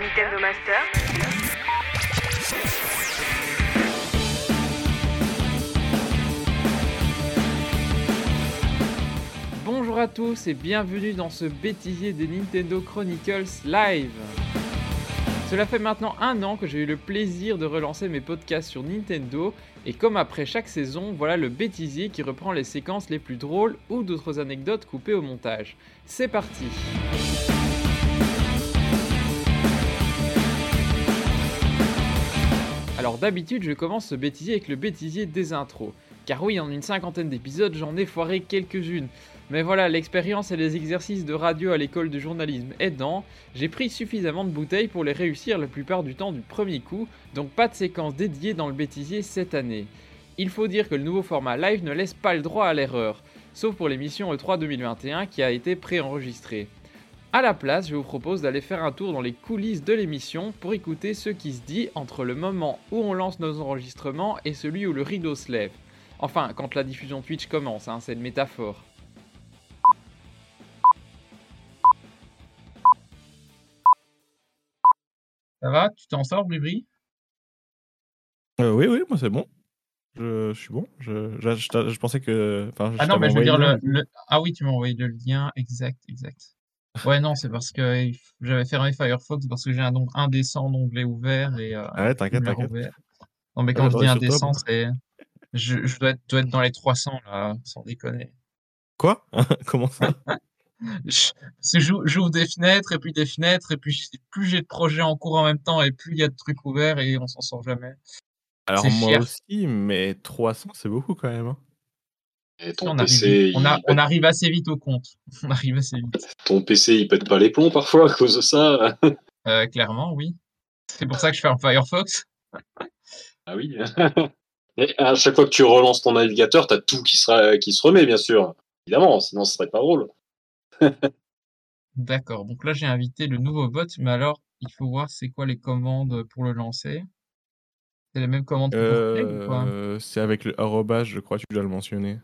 Nintendo Master. Bonjour à tous et bienvenue dans ce bêtisier des Nintendo Chronicles Live. Cela fait maintenant un an que j'ai eu le plaisir de relancer mes podcasts sur Nintendo et comme après chaque saison, voilà le bêtisier qui reprend les séquences les plus drôles ou d'autres anecdotes coupées au montage. C'est parti Alors d'habitude, je commence ce bêtisier avec le bêtisier des intros. Car oui, en une cinquantaine d'épisodes, j'en ai foiré quelques-unes. Mais voilà, l'expérience et les exercices de radio à l'école de journalisme aidant, j'ai pris suffisamment de bouteilles pour les réussir la plupart du temps du premier coup, donc pas de séquence dédiée dans le bêtisier cette année. Il faut dire que le nouveau format live ne laisse pas le droit à l'erreur, sauf pour l'émission E3 2021 qui a été préenregistrée. A la place, je vous propose d'aller faire un tour dans les coulisses de l'émission pour écouter ce qui se dit entre le moment où on lance nos enregistrements et celui où le rideau se lève. Enfin, quand la diffusion Twitch commence, hein, c'est une métaphore. Ça va? Tu t'en sors, Bribri Euh, oui, oui, moi c'est bon. Je, je suis bon. Je, je, je t'a- je pensais que. enfin, Ah non, mais je veux dire le- Ah oui, tu m'as envoyé le lien, exact, exact. Ouais, non, c'est parce que il f- j'avais fermé Firefox parce que j'ai un don indécent d'onglet ouvert et euh, Ah ouais, t'inquiète, t'inquiète. Non, mais Ah, quand je dis j'aurais sur toi, indécent, moi. c'est. Je, je dois être, dois être dans les 300 là, sans déconner. Quoi? Comment ça? Je- parce que j'ou- J'ouvre des fenêtres et puis des fenêtres et puis j'ai- plus j'ai de projets en cours en même temps et plus il y a de trucs ouverts et on s'en sort jamais. Alors C'est moi aussi, mais 300 c'est beaucoup quand même. hein. Et ton On arrive, PC, vite- on, a- il on pète, arrive assez vite au compte. On arrive assez vite. ton PC, il pète pas les plombs parfois à cause de ça. Euh, clairement, oui. C'est pour ça que je ferme Firefox. Ah oui. Et à chaque fois que tu relances ton navigateur, t'as tout qui, sera, qui se remet, bien sûr. Évidemment, sinon ce serait pas drôle. D'accord, donc là j'ai invité le nouveau bot, mais alors il faut voir c'est quoi les commandes pour le lancer. C'est les mêmes commandes que? Euh, c'est avec le arrobas, je crois, tu dois le mentionner.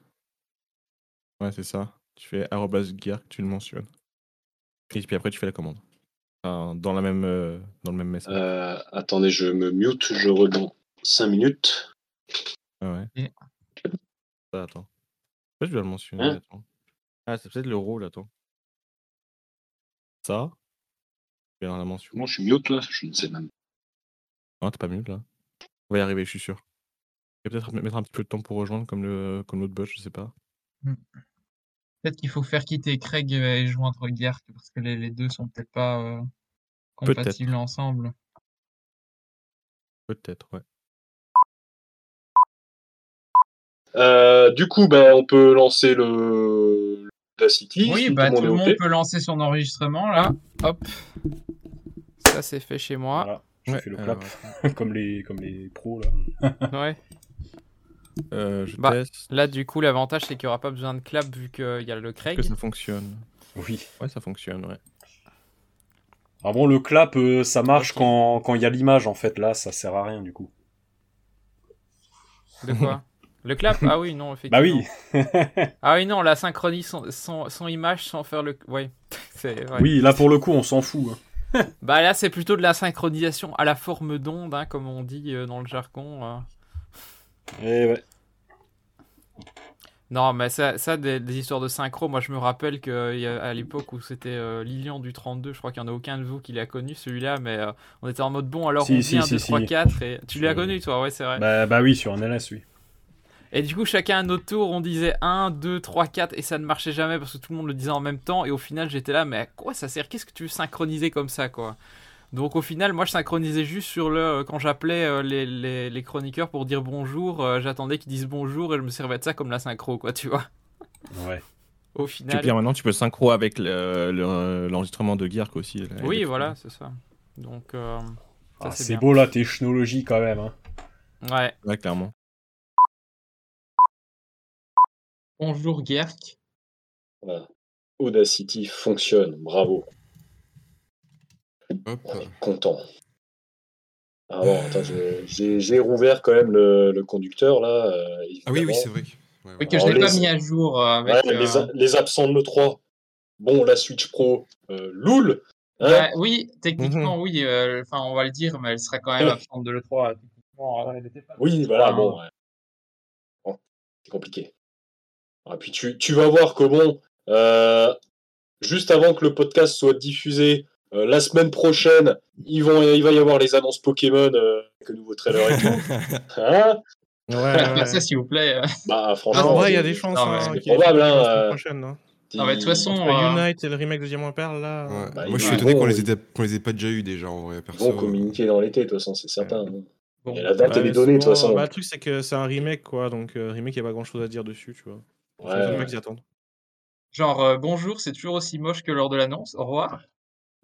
Ouais, c'est ça. Tu fais arrobas gear, tu le mentionnes. Et puis après, tu fais la commande. Enfin, dans, la même, euh, dans le même message. Euh, attendez, je me mute, je redonne 5 minutes. Ah ouais. Et- Ah, attends. Pourquoi je dois le mentionner Hein attends. Ah, c'est peut-être le rôle, attends. Ça Je vais dans la mention. Comment je suis mute là? Je ne sais même. Non, t'es pas mieux là. On va y arriver, je suis sûr. Et peut-être mettre un petit peu de temps pour rejoindre comme le comme l'autre bot, je sais pas. Hmm. Peut-être qu'il faut faire quitter Craig et joindre Gark parce que les, les deux sont peut-être pas euh, compatibles ensemble. Peut-être, ouais. Euh, du coup, ben, on peut lancer le Audacity. Oui, si bah tout tout le monde peut lancer son enregistrement là. Hop. Ça c'est fait chez moi. Voilà, je Ouais, fais le alors, clap, comme les, comme les pros là. Ouais. Euh, je Bah, teste. Là du coup l'avantage c'est qu'il n'y aura pas besoin de clap vu qu'il y a le Craig. que ça fonctionne Oui. Ouais, ça fonctionne, ouais. Ah bon, le clap, euh, ça marche quand quand il y a l'image en fait. Là, ça sert à rien du coup. De quoi? Le clap? Ah oui, non, Bah effectivement. oui. Ah oui, non, la synchronise son, son, son image sans faire le. Ouais. c'est vrai. Oui, là pour le coup, on s'en fout. hein. Bah là, c'est plutôt de la synchronisation à la forme d'onde, hein, comme on dit euh, dans le jargon. Euh. Eh ouais. Non, mais ça, ça des, des histoires de synchro, moi je me rappelle qu'à l'époque où c'était euh, Lilian du 32, je crois qu'il n'y en a aucun de vous qui l'a connu celui-là, mais euh, on était en mode bon, alors Si, on si, dit 1, si, 2, si. 3, 4, et tu l'as connu toi, ouais, c'est vrai. Bah, bah oui, sur un LS, oui. Et du coup, chacun à notre tour, on disait 1, 2, 3, 4, et ça ne marchait jamais parce que tout le monde le disait en même temps. Et au final, j'étais là, mais à quoi ça sert? Qu'est-ce que tu veux synchroniser comme ça, quoi? Donc au final, moi, je synchronisais juste sur le. euh, Quand j'appelais euh, les, les, les chroniqueurs pour dire bonjour, euh, j'attendais qu'ils disent bonjour et je me servais de ça comme la synchro, quoi, tu vois. Ouais. Au Tu final. dire maintenant, tu peux synchro avec le- le- l'enregistrement de Geark aussi. là, Oui, voilà, c'est ça. Donc, euh, Ah, c'est beau la technologie quand même. Hein. Ouais. Ouais, clairement. Bonjour, Gerk. Voilà. Audacity fonctionne, bravo. Hop. On est content. Ah bon, attends, j'ai j'ai rouvert quand même le, le conducteur là. euh, Ah oui, oui, c'est vrai. Ouais, ouais. Oui, que je l'ai pas mis à jour euh, avec. Ouais, les, euh, a- les absents de l'E3. Bon, la Switch Pro, euh, Loul. Hein Bah, oui, techniquement, oui. euh, Enfin, on va le dire, mais elle serait quand même absente de l'E3. Techniquement, elle était pas- Oui, voilà, bon. ouais. Bon, c'est compliqué. Et puis tu, tu vas voir que bon, euh, juste avant que le podcast soit diffusé, euh, la semaine prochaine, ils vont, il va y avoir les annonces Pokémon, euh, avec le nouveau trailer et tout. Hein? Ouais, ouais. ça, s'il vous plaît. bah Ah, franchement, en vrai, il y a des chances. hein, c'est probable, hein, la euh, semaine prochaine, hein. Non, mais de toute façon, euh, Unite et le remake de Diamant Perle, là. Ouais. Bah, Moi, je ils suis étonné qu'on les, ait- les ait pas déjà eu déjà en vrai. ils Perso. vont communiquer dans l'été, de toute façon, c'est certain. hein. Bon. Et la date, Ouais, elle est donnée, de toute façon. bah, le truc, c'est que c'est un remake, quoi. Donc, euh, remake, il n'y a pas grand chose à dire dessus, tu vois. Ouais, ouais. pas qu'ils attendent. Genre, euh, bonjour, c'est toujours aussi moche que lors de l'annonce. Au revoir.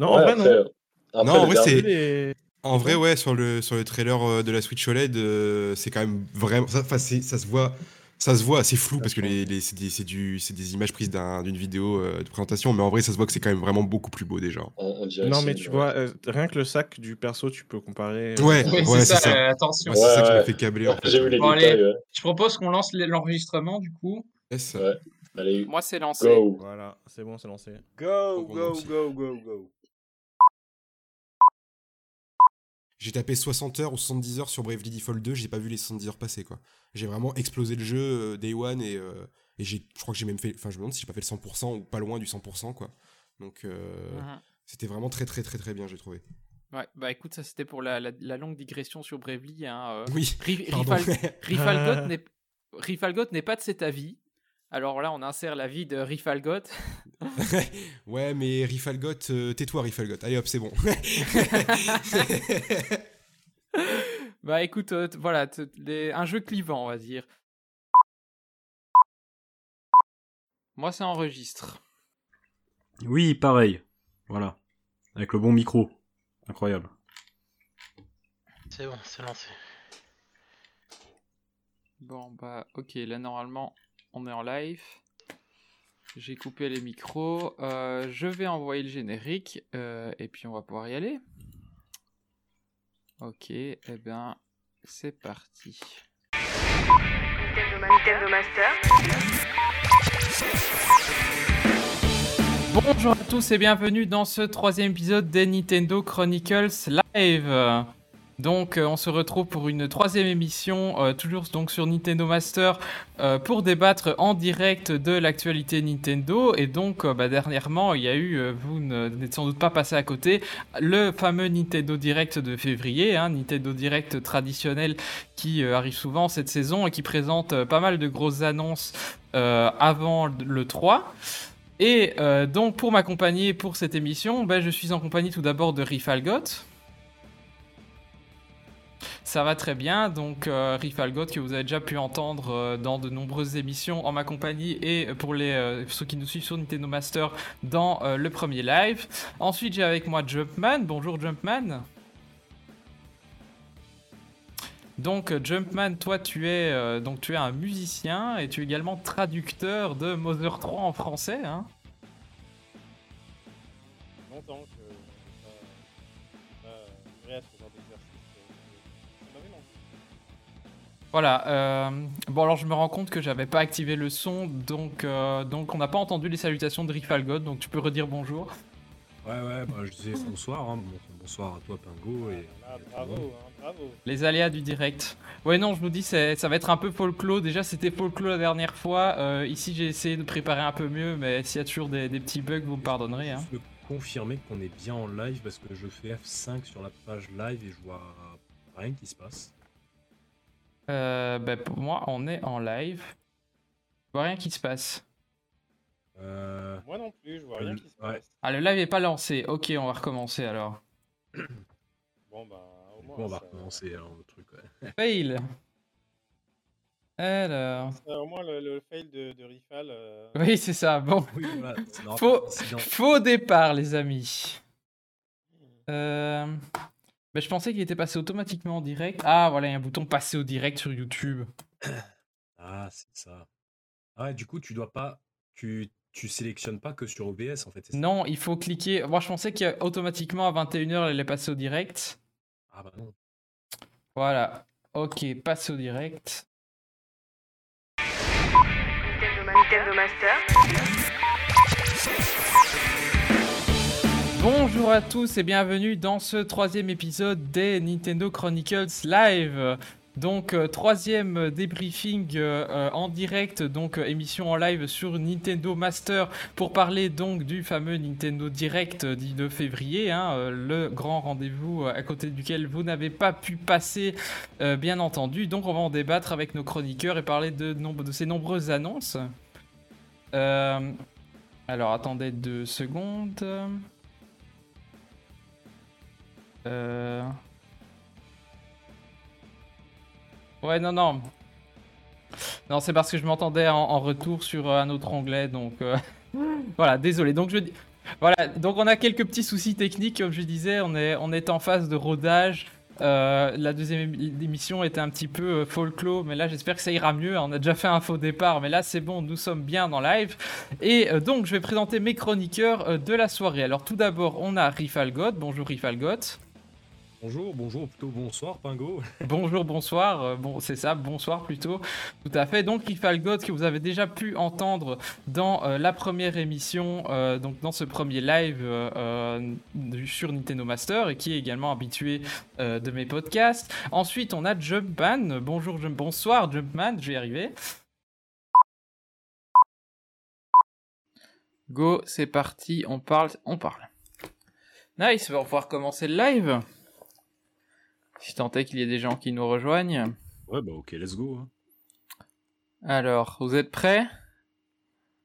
Non, Ouais, en vrai, non. après, Non, en vrai, c'est- Les- En vrai, ouais, sur le, sur le trailer euh, de la Switch OLED, euh, c'est quand même vraiment. Ça, enfin, c'est- ça se voit. Ça se voit assez flou parce que les, les- c'est des, c'est du- c'est des images prises d'un- d'une vidéo euh, de présentation, mais en vrai, ça se voit que c'est quand même vraiment beaucoup plus beau déjà. on, on dirait Non, mais c'est- tu vois, euh, rien que le sac du perso, tu peux comparer. euh, Ouais, Oui, ouais, c'est c'est ça, ça. euh, attention. Ouais, c'est ça qui Ouais. m'a fait câbler en fait. J'ai vu les Bon, détails. allez. ouais. Je propose qu'on lance l'enregistrement, du coup. Yes. Ouais. Allez, Moi, c'est lancé. go. Voilà, c'est bon, c'est lancé. Go, go, go, go, go. J'ai tapé 60 heures ou 70 heures sur Bravely Default 2, j'ai pas vu les 70 heures passer quoi. J'ai vraiment explosé le jeu euh, day one et, euh, et j'ai, je crois que j'ai même fait, enfin je me demande si j'ai pas fait le 100% ou pas loin du 100% quoi. Donc euh, Mhm. c'était vraiment très très très très bien j'ai trouvé. Ouais, bah écoute, ça c'était pour la, la- la longue digression sur Bravely. Hein, euh. Oui. Rifal- n'est- Rifalgot n'est pas de cet avis. Alors là, on insère l'avis de Rifalgot. ouais mais Rifalgot, euh, tais-toi Rifalgot. Allez hop c'est bon. bah écoute, euh, voilà, les- un jeu clivant, on va dire. Moi, ça enregistre. Oui, pareil. Voilà. Avec le bon micro. Incroyable. C'est bon, c'est lancé. Bon, bah ok, là normalement, on est en live. J'ai coupé les micros. Euh, je vais envoyer le générique euh, et puis on va pouvoir y aller. Ok, eh ben, c'est parti. Bonjour à tous et bienvenue dans ce troisième épisode des Nintendo Chronicles Live. Donc euh, on se retrouve pour une troisième émission, euh, toujours donc sur Nintendo Master, euh, pour débattre en direct de l'actualité Nintendo. Et donc bah, dernièrement, il y a eu, vous n'êtes sans doute pas passé à côté, le fameux Nintendo Direct de février, hein, Nintendo Direct traditionnel qui arrive souvent cette saison et qui présente pas mal de grosses annonces avant le 3. Et donc pour m'accompagner pour cette émission, ben, je suis en compagnie tout d'abord de Rifalgot. Ça va très bien, donc euh, Rifalgot que vous avez déjà pu entendre euh, dans de nombreuses émissions en ma compagnie et pour euh, ceux qui nous suivent sur Nintendo Master dans euh, le premier live. Ensuite j'ai avec moi Jumpman. Bonjour Jumpman. Donc Jumpman, toi tu es donc tu es un musicien et tu es également traducteur de Mother 3 en français. Hein longtemps que Voilà. euh, bon alors je me rends compte que j'avais pas activé le son, donc euh, donc on n'a pas entendu les salutations de Rifalgot, donc tu peux redire bonjour. Ouais, ouais, bah, je disais bonsoir. hein. Bon- Bonsoir à toi, Pingo. Et, Ah, et bravo, hein, bravo. Les aléas du direct. Ouais non, je vous dis ça va être un peu folklore. Déjà c'était folklore la dernière fois. euh, ici j'ai essayé de préparer un peu mieux, mais s'il y a toujours des, des petits bugs, vous me pardonnerez. Hein. Je veux confirmer qu'on est bien en live parce que je fais F5 sur la page live et je vois rien qui se passe. Euh, bah, pour moi on est en live. Je vois rien qui se passe. Euh, Moi non plus, je vois rien qui se Ouais. passe. Ah le live est pas lancé. Ok, on va recommencer alors. Bon, bah, au moins. coup, on va ça- recommencer alors, le truc. ouais. Fail. Alors. ça, au moins, le, le fail de, de Rifal. euh, Oui c'est ça. Bon. Oui, voilà, Faux, faux départ, les amis. Euh... ben, je pensais qu'il était passé automatiquement en direct. Ah, voilà, il y a un bouton passer au direct sur YouTube. Ah, c'est ça. Ah, du coup, tu dois pas. Tu, tu sélectionnes pas que sur OBS en fait. Non, il faut cliquer. Moi, je pensais qu'automatiquement à 21h, elle allait passer au direct. Ah, bah non. Voilà. Ok, passer au direct. Nintendo, Ma- Nintendo Master. Bonjour à tous et bienvenue dans ce troisième épisode des Nintendo Chronicles Live. Donc euh, troisième débriefing euh, euh, en direct, donc émission en live sur Nintendo Master pour parler donc du fameux Nintendo Direct du 2 février, hein, le grand rendez-vous à côté duquel vous n'avez pas pu passer, bien entendu. Donc on va en débattre avec nos chroniqueurs et parler de, nombre de ces nombreuses annonces. Alors attendez deux secondes. Euh... Ouais, non, non. Non, c'est parce que je m'entendais en, retour sur euh, un autre onglet, donc euh, voilà, désolé. Donc je voilà, donc on a quelques petits soucis techniques, comme je disais, on est, on est en phase de rodage. La deuxième émi- émission était un petit peu folklore, mais là j'espère que ça ira mieux. On a déjà fait un faux départ, mais là c'est bon, nous sommes bien dans live. Et donc je vais présenter mes chroniqueurs de la soirée. Alors tout d'abord, on a Rifalgot. Bonjour Rifalgot. Bonjour, bonjour, plutôt bonsoir, Pingo. Bonjour, bonsoir. euh, bon, c'est ça, bonsoir plutôt. Tout à fait. Donc, Rifalgot, que vous avez déjà pu entendre dans euh, la première émission, euh, donc dans ce premier live sur Nintendo Master, et qui est également habitué de mes podcasts. Ensuite, on a Jumpman. Bonjour, Jump- bonsoir, Jumpman. Je vais y arriver. Go, c'est parti. On parle, on parle. Nice, on va pouvoir commencer le live. Si tant est qu'il y ait des gens qui nous rejoignent. Ouais, bah ok, let's go. hein. Alors, vous êtes prêts?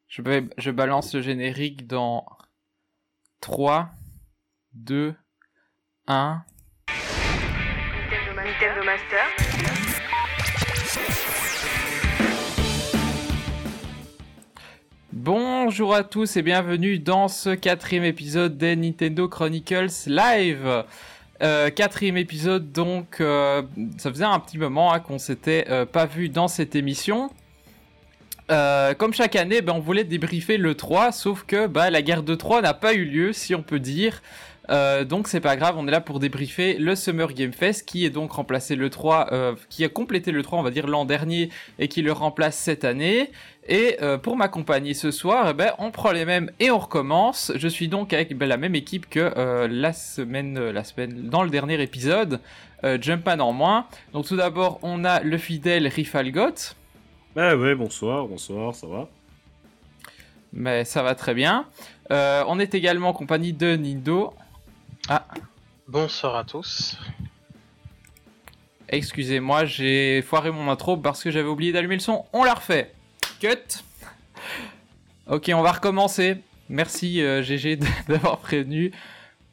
Je, vais- je balance le générique dans 3, 2, 1. Nintendo, Nintendo Master. Bonjour à tous et bienvenue dans ce quatrième épisode des Nintendo Chronicles Live. Euh, quatrième épisode donc, euh, ça faisait un petit moment hein, qu'on s'était euh, pas vu dans cette émission. Comme chaque année, ben, on voulait débriefer le 3, sauf que bah, la guerre de 3 n'a pas eu lieu, si on peut dire. Donc c'est pas grave, on est là pour débriefer le Summer Game Fest qui est donc remplacé le 3, euh, qui a complété le 3 on va dire l'an dernier et qui le remplace cette année. Et euh, pour m'accompagner ce soir, eh ben, on prend les mêmes et on recommence. Je suis donc avec ben, la même équipe que euh, la semaine, euh, la semaine, dans le dernier épisode, euh, Jumpman en moins. Donc tout d'abord, on a le fidèle Rifalgot, Bah ouais, bonsoir, bonsoir, ça va? Mais ça va très bien. Euh, on est également en compagnie de Nindo. Ah, Bonsoir à tous. excusez-moi, j'ai foiré mon intro parce que j'avais oublié d'allumer le son. On la refait. Cut. Ok, on va recommencer. Merci euh, GG d'avoir prévenu.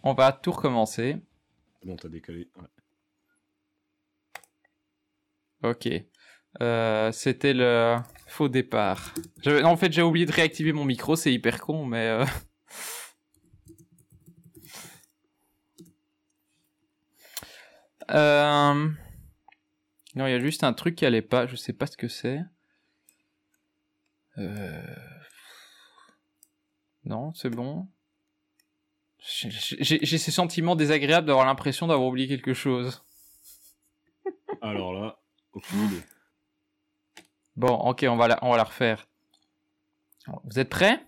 On va tout recommencer. Bon, t'as décalé. ouais. Ok. Euh, C'était le faux départ. Je- non, en fait, j'ai oublié de réactiver mon micro, c'est hyper con, mais... euh, Euh, Non, il y a juste un truc qui allait pas, je sais pas ce que c'est. Euh, Non, c'est bon. J'ai- ce sentiment désagréable d'avoir l'impression d'avoir oublié quelque chose. Alors là, aucune idée. Bon, ok, on va la, on va la refaire. Vous êtes prêts?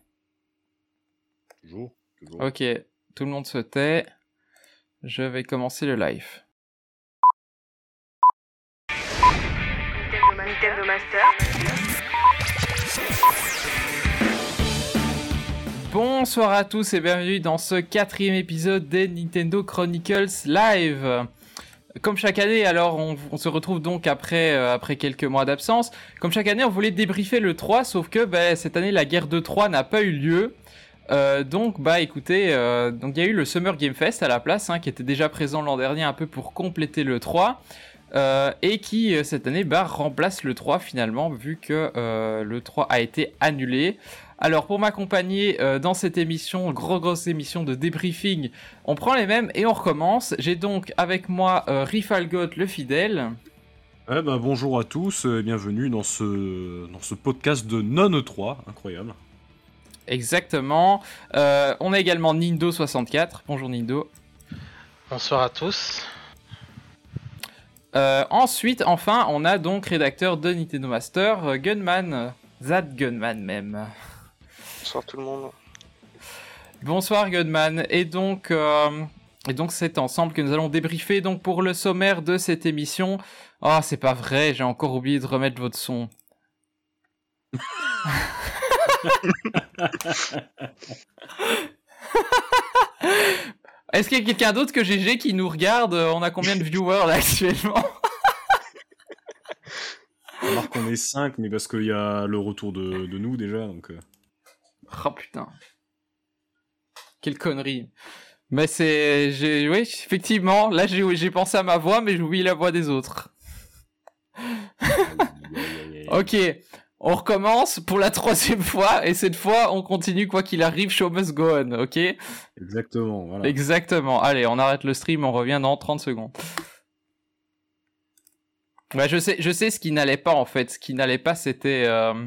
Toujours, toujours. Ok, tout le monde se tait. Je vais commencer le live. Nintendo, Nintendo Master. Bonsoir à tous et bienvenue dans ce quatrième épisode des Nintendo Chronicles Live. Comme chaque année, alors on, se retrouve donc après, euh, après quelques mois d'absence. Comme chaque année, on voulait débriefer le 3, sauf que ben, cette année, la guerre de 3 n'a pas eu lieu. Euh, donc, bah écoutez, euh, il y a eu le Summer Game Fest à la place, hein, qui était déjà présent l'an dernier un peu pour compléter le 3. euh, et qui cette année bah, remplace le 3 finalement vu que le 3 a été annulé. Alors pour m'accompagner euh, dans cette émission, gros grosse émission de débriefing, on prend les mêmes et on recommence. J'ai donc avec moi euh, Rifalgot le fidèle. Eh ben, bonjour à tous et bienvenue dans ce, dans ce podcast de non 3 incroyable. Exactement. Euh, on a également Nindo64. Bonjour Nindo. Bonsoir à tous. Euh, ensuite, enfin, on a donc rédacteur de Nintendo Master, Gunman, Zad Gunman même. Bonsoir tout le monde. Bonsoir Godman. Et donc, euh, et donc c'est ensemble que nous allons débriefer donc pour le sommaire de cette émission. Ah, c'est pas vrai, j'ai encore oublié de remettre votre son. Est-ce qu'il y a quelqu'un d'autre que GG qui nous regarde? On a combien de viewers là actuellement? Alors qu'on est 5, mais parce qu'il y a le retour de, de nous déjà. Donc, euh. Oh putain. Quelle connerie. Mais c'est. j'ai- Oui, effectivement, là j'ai j'ai pensé à ma voix, mais j'ai oublié la voix des autres. ok, on recommence pour la troisième fois, et cette fois on continue quoi qu'il arrive, show must go on, ok? Exactement, voilà. Exactement. Allez, on arrête le stream, on revient dans 30 secondes. Ouais, je sais, je sais ce qui n'allait pas en fait. Ce qui n'allait pas, c'était, euh,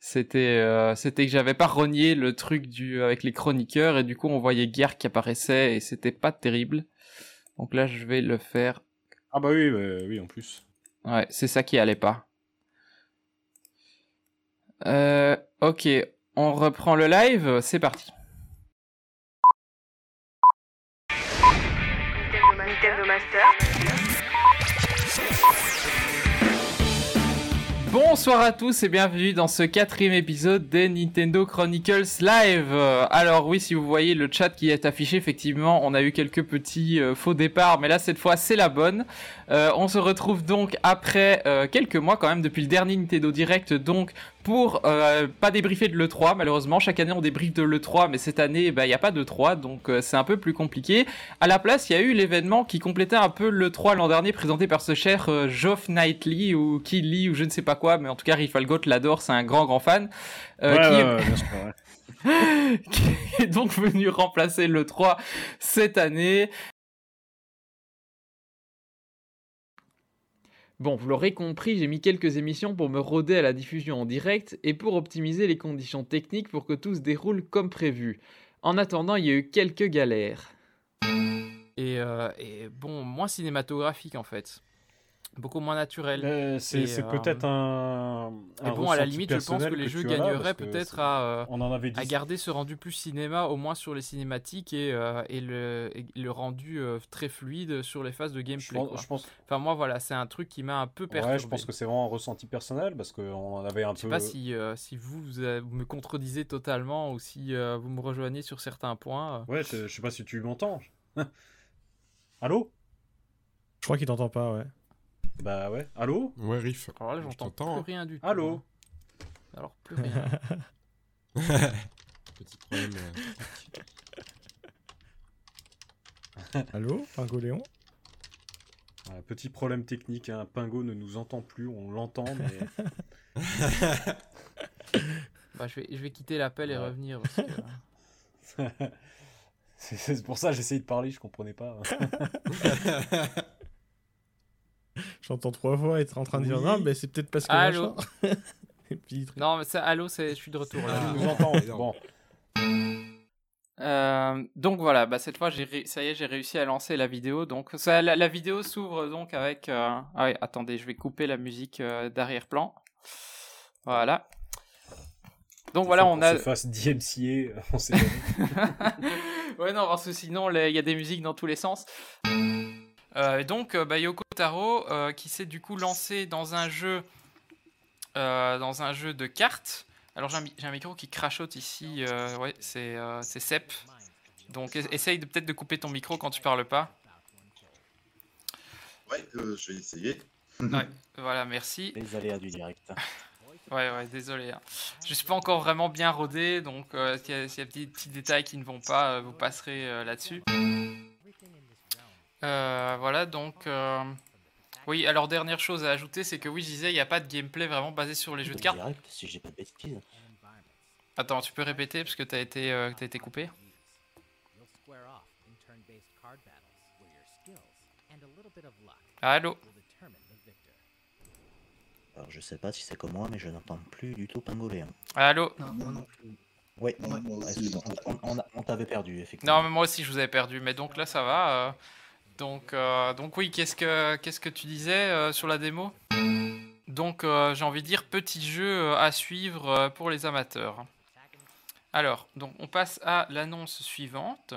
c'était, euh, c'était que j'avais pas renié le truc du avec les chroniqueurs et du coup on voyait Guerre qui apparaissait et c'était pas terrible. Donc là, je vais le faire. Ah bah oui, bah oui, en plus. Ouais, c'est ça qui allait pas. Euh, ok, on reprend le live. C'est parti. Bonsoir à tous et bienvenue dans ce quatrième épisode des Nintendo Chronicles Live. Alors oui, si vous voyez le chat qui est affiché, effectivement, on a eu quelques petits euh, faux départs, mais là cette fois c'est la bonne. Euh, on se retrouve donc après euh, quelques mois quand même depuis le dernier Nintendo Direct, donc pour euh, pas débriefer de l'E3 malheureusement. Chaque année on débriefe de l'E3, mais cette année il n'y a pas de 3, donc euh, c'est un peu plus compliqué. À la place, il y a eu l'événement qui complétait un peu l'E3 l'an dernier, présenté par ce cher euh, Geoff Knightley ou Killy ou je ne sais pas quoi, mais en tout cas Riff Algot l'adore, c'est un grand grand fan. Ouais, qui, ouais, est... ouais, bien sûr, ouais. qui est donc venu remplacer l'E3 cette année. Bon, vous l'aurez compris, j'ai mis quelques émissions pour me roder à la diffusion en direct et pour optimiser les conditions techniques pour que tout se déroule comme prévu. En attendant, il y a eu quelques galères. Et, euh, et bon, moins cinématographique en fait. Beaucoup moins naturel. C'est euh, peut-être un, un bon, à la limite, je pense que les jeux gagneraient peut-être à, euh, On en avait dit. à garder ce rendu plus cinéma, au moins sur les cinématiques, et, euh, et, le, et le rendu euh, très fluide sur les phases de Je gameplay. pense, je pense, Enfin, moi, voilà, c'est un truc qui m'a un peu perturbé. ouais, je pense que c'est vraiment un ressenti personnel parce qu'on en avait un Je sais peu. pas si, euh, si vous, vous, vous me contredisez totalement ou si euh, vous me rejoignez sur certains points. Ouais, je, je sais pas si tu m'entends. Allô? Je crois qu'il t'entend pas, ouais. Bah ouais. Allô? Ouais, Riff. Alors là, Je j'entends plus hein. rien du tout. Allô? hein. Alors, plus rien. Petit problème. euh. Allô, Pingoléon Un petit problème technique, un pingo ne nous entend plus, on l'entend, mais. bah, je, vais, je vais quitter l'appel et Ouais. revenir. Parce que... c'est c'est pour ça que j'essayais de parler, je comprenais pas. J'entends trois fois être en train de dire Oui. non, mais c'est peut-être parce que. Allô machin. Et puis, il- Non, mais ça, allô, c'est- je suis de retour là. tu nous entends. Bon. Euh, donc voilà, bah cette fois j'ai ré- ça y est, j'ai réussi à lancer la vidéo. Donc ça, la, la vidéo s'ouvre donc avec. euh, Ah ouais, attendez, je vais couper la musique euh, d'arrière-plan. Voilà. Donc voilà, on a. se fasse DMCA, on sait jamais. ouais, non, parce que sinon il y a des musiques dans tous les sens. Euh, et donc euh, bah, Yoko Taro euh, qui s'est du coup lancé dans un jeu, euh, dans un jeu de cartes. Alors j'ai un, mi- j'ai un micro qui crachote ici. euh, ouais, c'est euh, c'est Sep. Donc es- essaye de peut-être de couper ton micro quand tu parles pas. Ouais, euh, je vais essayer. Ouais, voilà, merci. Les aléas du direct. Ouais, ouais, désolé. hein. Je suis pas encore vraiment bien rodé, donc euh, s'il y a, s'il y a des petits détails qui ne vont pas, vous passerez euh, là-dessus. Euh, voilà, donc... euh, Oui, alors dernière chose à ajouter, c'est que oui, je disais, il n'y a pas de gameplay vraiment basé sur les jeux de cartes. Direct, si j'ai pas de bêtises. Attends, tu peux répéter parce que t'as été, euh, t'as été coupé Allô Alors je sais pas si c'est comme moi, mais je n'entends plus du tout Pingoléon. Allô Oui, Ouais, moi aussi, excuse-moi, j'entends on, on, on t'avait perdu, effectivement. Non, mais moi aussi je vous avais perdu, mais donc là ça va. euh, Donc, euh, donc oui, qu'est-ce que qu'est-ce que tu disais euh, sur la démo? Donc euh, j'ai envie de dire petit jeu à suivre pour les amateurs. Alors, donc on passe à l'annonce suivante.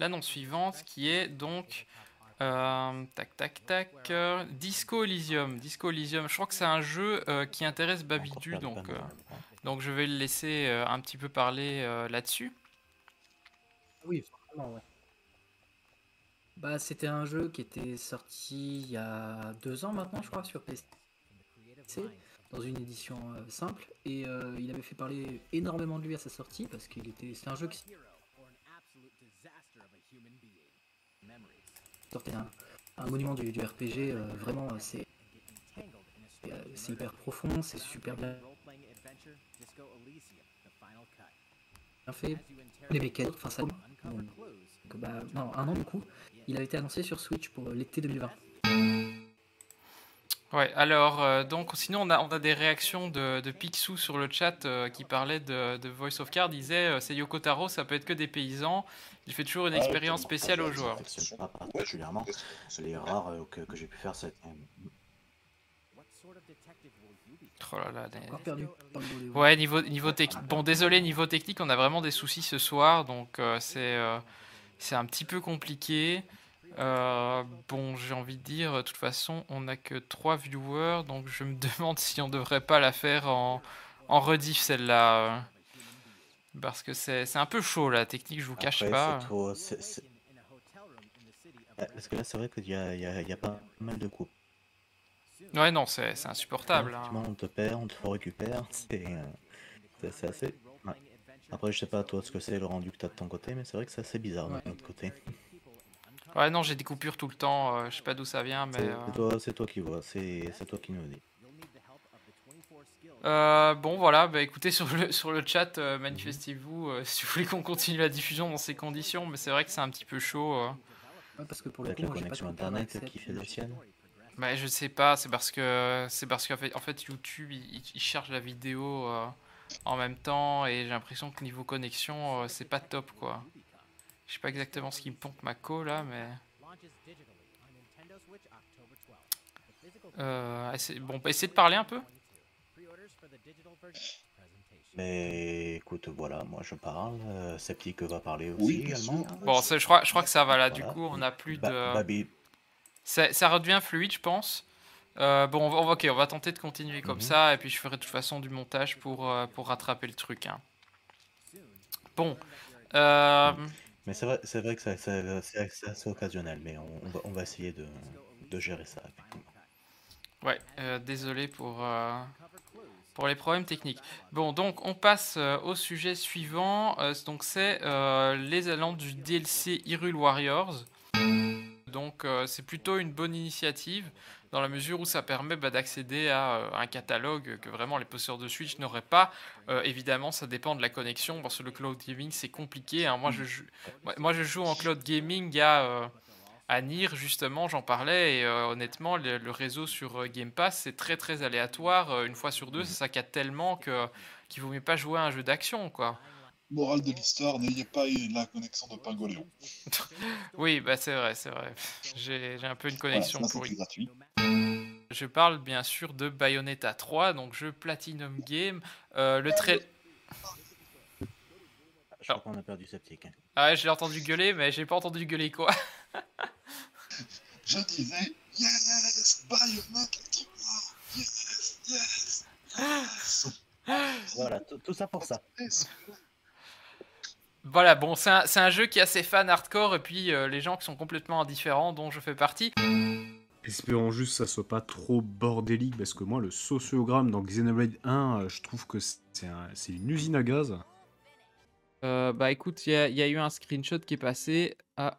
L'annonce suivante qui est donc euh, tac tac tac euh, Disco Elysium. Disco Elysium. Je crois que c'est un jeu euh, qui intéresse Babidu, donc euh, donc je vais le laisser euh, un petit peu parler euh, là-dessus. Oui, forcément, ouais. Bah, c'était un jeu qui était sorti il y a deux ans maintenant, je crois, sur PC, dans une édition euh, simple, et euh, il avait fait parler énormément de lui à sa sortie parce qu'il était, c'est un jeu qui sortait un, monument du, RPG. euh, vraiment, c'est c'est hyper profond, c'est super bien bien fait. Les mécaniques, enfin ça. Donc, bah, non, un an du coup. Il a été annoncé sur Switch pour euh, l'été 2020. Ouais, alors, euh, donc, sinon, on a, on a des réactions de, de Picsou sur le chat euh, qui parlait de, de Voice of Card. Il disait euh, c'est Yoko Taro, ça peut être que des paysans. Il fait toujours une expérience spéciale aux joueurs. C'est pas particulièrement. Les rares euh, que, que j'ai pu faire, c'est. Oh là là, Ouais, niveau, niveau technique. Bon, désolé, niveau technique, on a vraiment des soucis ce soir, donc euh, c'est euh, c'est un petit peu compliqué. Euh, bon, j'ai envie de dire, de toute façon, on n'a que 3 viewers, donc je me demande si on devrait pas la faire en, en rediff celle-là. euh, Parce que c'est un peu chaud la technique, je vous cache pas. Ouais, Parce que là, c'est vrai qu'il y y, y a pas mal de coupes. Ouais, non, c'est insupportable. hein. On te perd, on te récupère. Euh, c'est assez. Ouais. Après, je sais pas toi ce que c'est le rendu que t'as de ton côté, mais c'est vrai que c'est assez bizarre de notre côté. Ouais, non, j'ai des coupures tout le temps, euh, je sais pas d'où ça vient, mais. C'est euh, c'est toi, qui vois, c'est c'est toi qui nous dis. Euh, bon voilà, bah écoutez sur le, sur le chat, euh, manifestez-vous euh, si vous voulez qu'on continue la diffusion dans ces conditions, mais c'est vrai que c'est un petit peu chaud. euh. Ouais, parce que pour le coup, la connexion internet qui fait le sienne. Bah je sais pas, c'est parce que c'est parce qu'en fait, en fait YouTube il, il cherche la vidéo euh, en même temps et j'ai l'impression que niveau connexion euh, c'est pas top quoi. Je sais pas exactement ce qui me pompe ma co là, mais. Euh, essaie- bon, bah, essayez de parler un peu? Mais écoute, voilà, moi je parle, euh, Sceptique va parler aussi également. Bon, je crois, je crois que ça va là. Du coup, on a plus de. Ça, ça redevient fluide, je pense. Euh, bon, on va, ok, on va tenter de continuer comme Mhm. ça, et puis je ferai de toute façon du montage pour, euh, pour rattraper le truc. hein. Bon. euh, Mais c'est vrai, vrai que ça- ça- c'est assez occasionnel, mais on, on va, on va essayer de, de gérer ça. ouais, désolé pour, pour les problèmes techniques. Bon, donc on passe au sujet suivant. Donc c'est les allants du DLC Hyrule Warriors. Donc c'est plutôt une bonne initiative dans la mesure où ça permet bah, d'accéder à euh, un catalogue que vraiment les possesseurs de Switch n'auraient pas. Euh, évidemment, ça dépend de la connexion parce que le cloud gaming c'est compliqué. hein. Moi, je joue, moi, je joue en cloud gaming à, euh, à Nier justement, j'en parlais et euh, honnêtement le, le réseau sur Game Pass c'est très très aléatoire. Une fois sur deux, ça saccade tellement que qu'il vaut mieux pas jouer à un jeu d'action quoi. Morale de l'histoire, n'ayez pas la connexion de Pingoléon. Oui, bah c'est vrai, c'est vrai. J'ai j'ai un peu une connexion Voilà, pourrie. gratuit. Je parle bien sûr de Bayonetta 3, donc jeu Platinum Game. Euh, le trait. Je crois qu'on a perdu Sceptique. hein. Ah ouais, je l'ai entendu gueuler, mais j'ai pas entendu gueuler quoi. Je disais Yes Bayonetta 3 Yes Yes Yes Voilà, tout tout ça pour ça. Voilà, bon, c'est un, c'est un jeu qui a ses fans hardcore et puis euh, les gens qui sont complètement indifférents, dont je fais partie. Espérons juste que ça soit pas trop bordélique parce que moi le sociogramme dans Xenoblade 1 euh, je trouve que c'est un- c'est une usine à gaz. Euh, bah écoute, il y, a- il y a eu un screenshot qui est passé. Ah,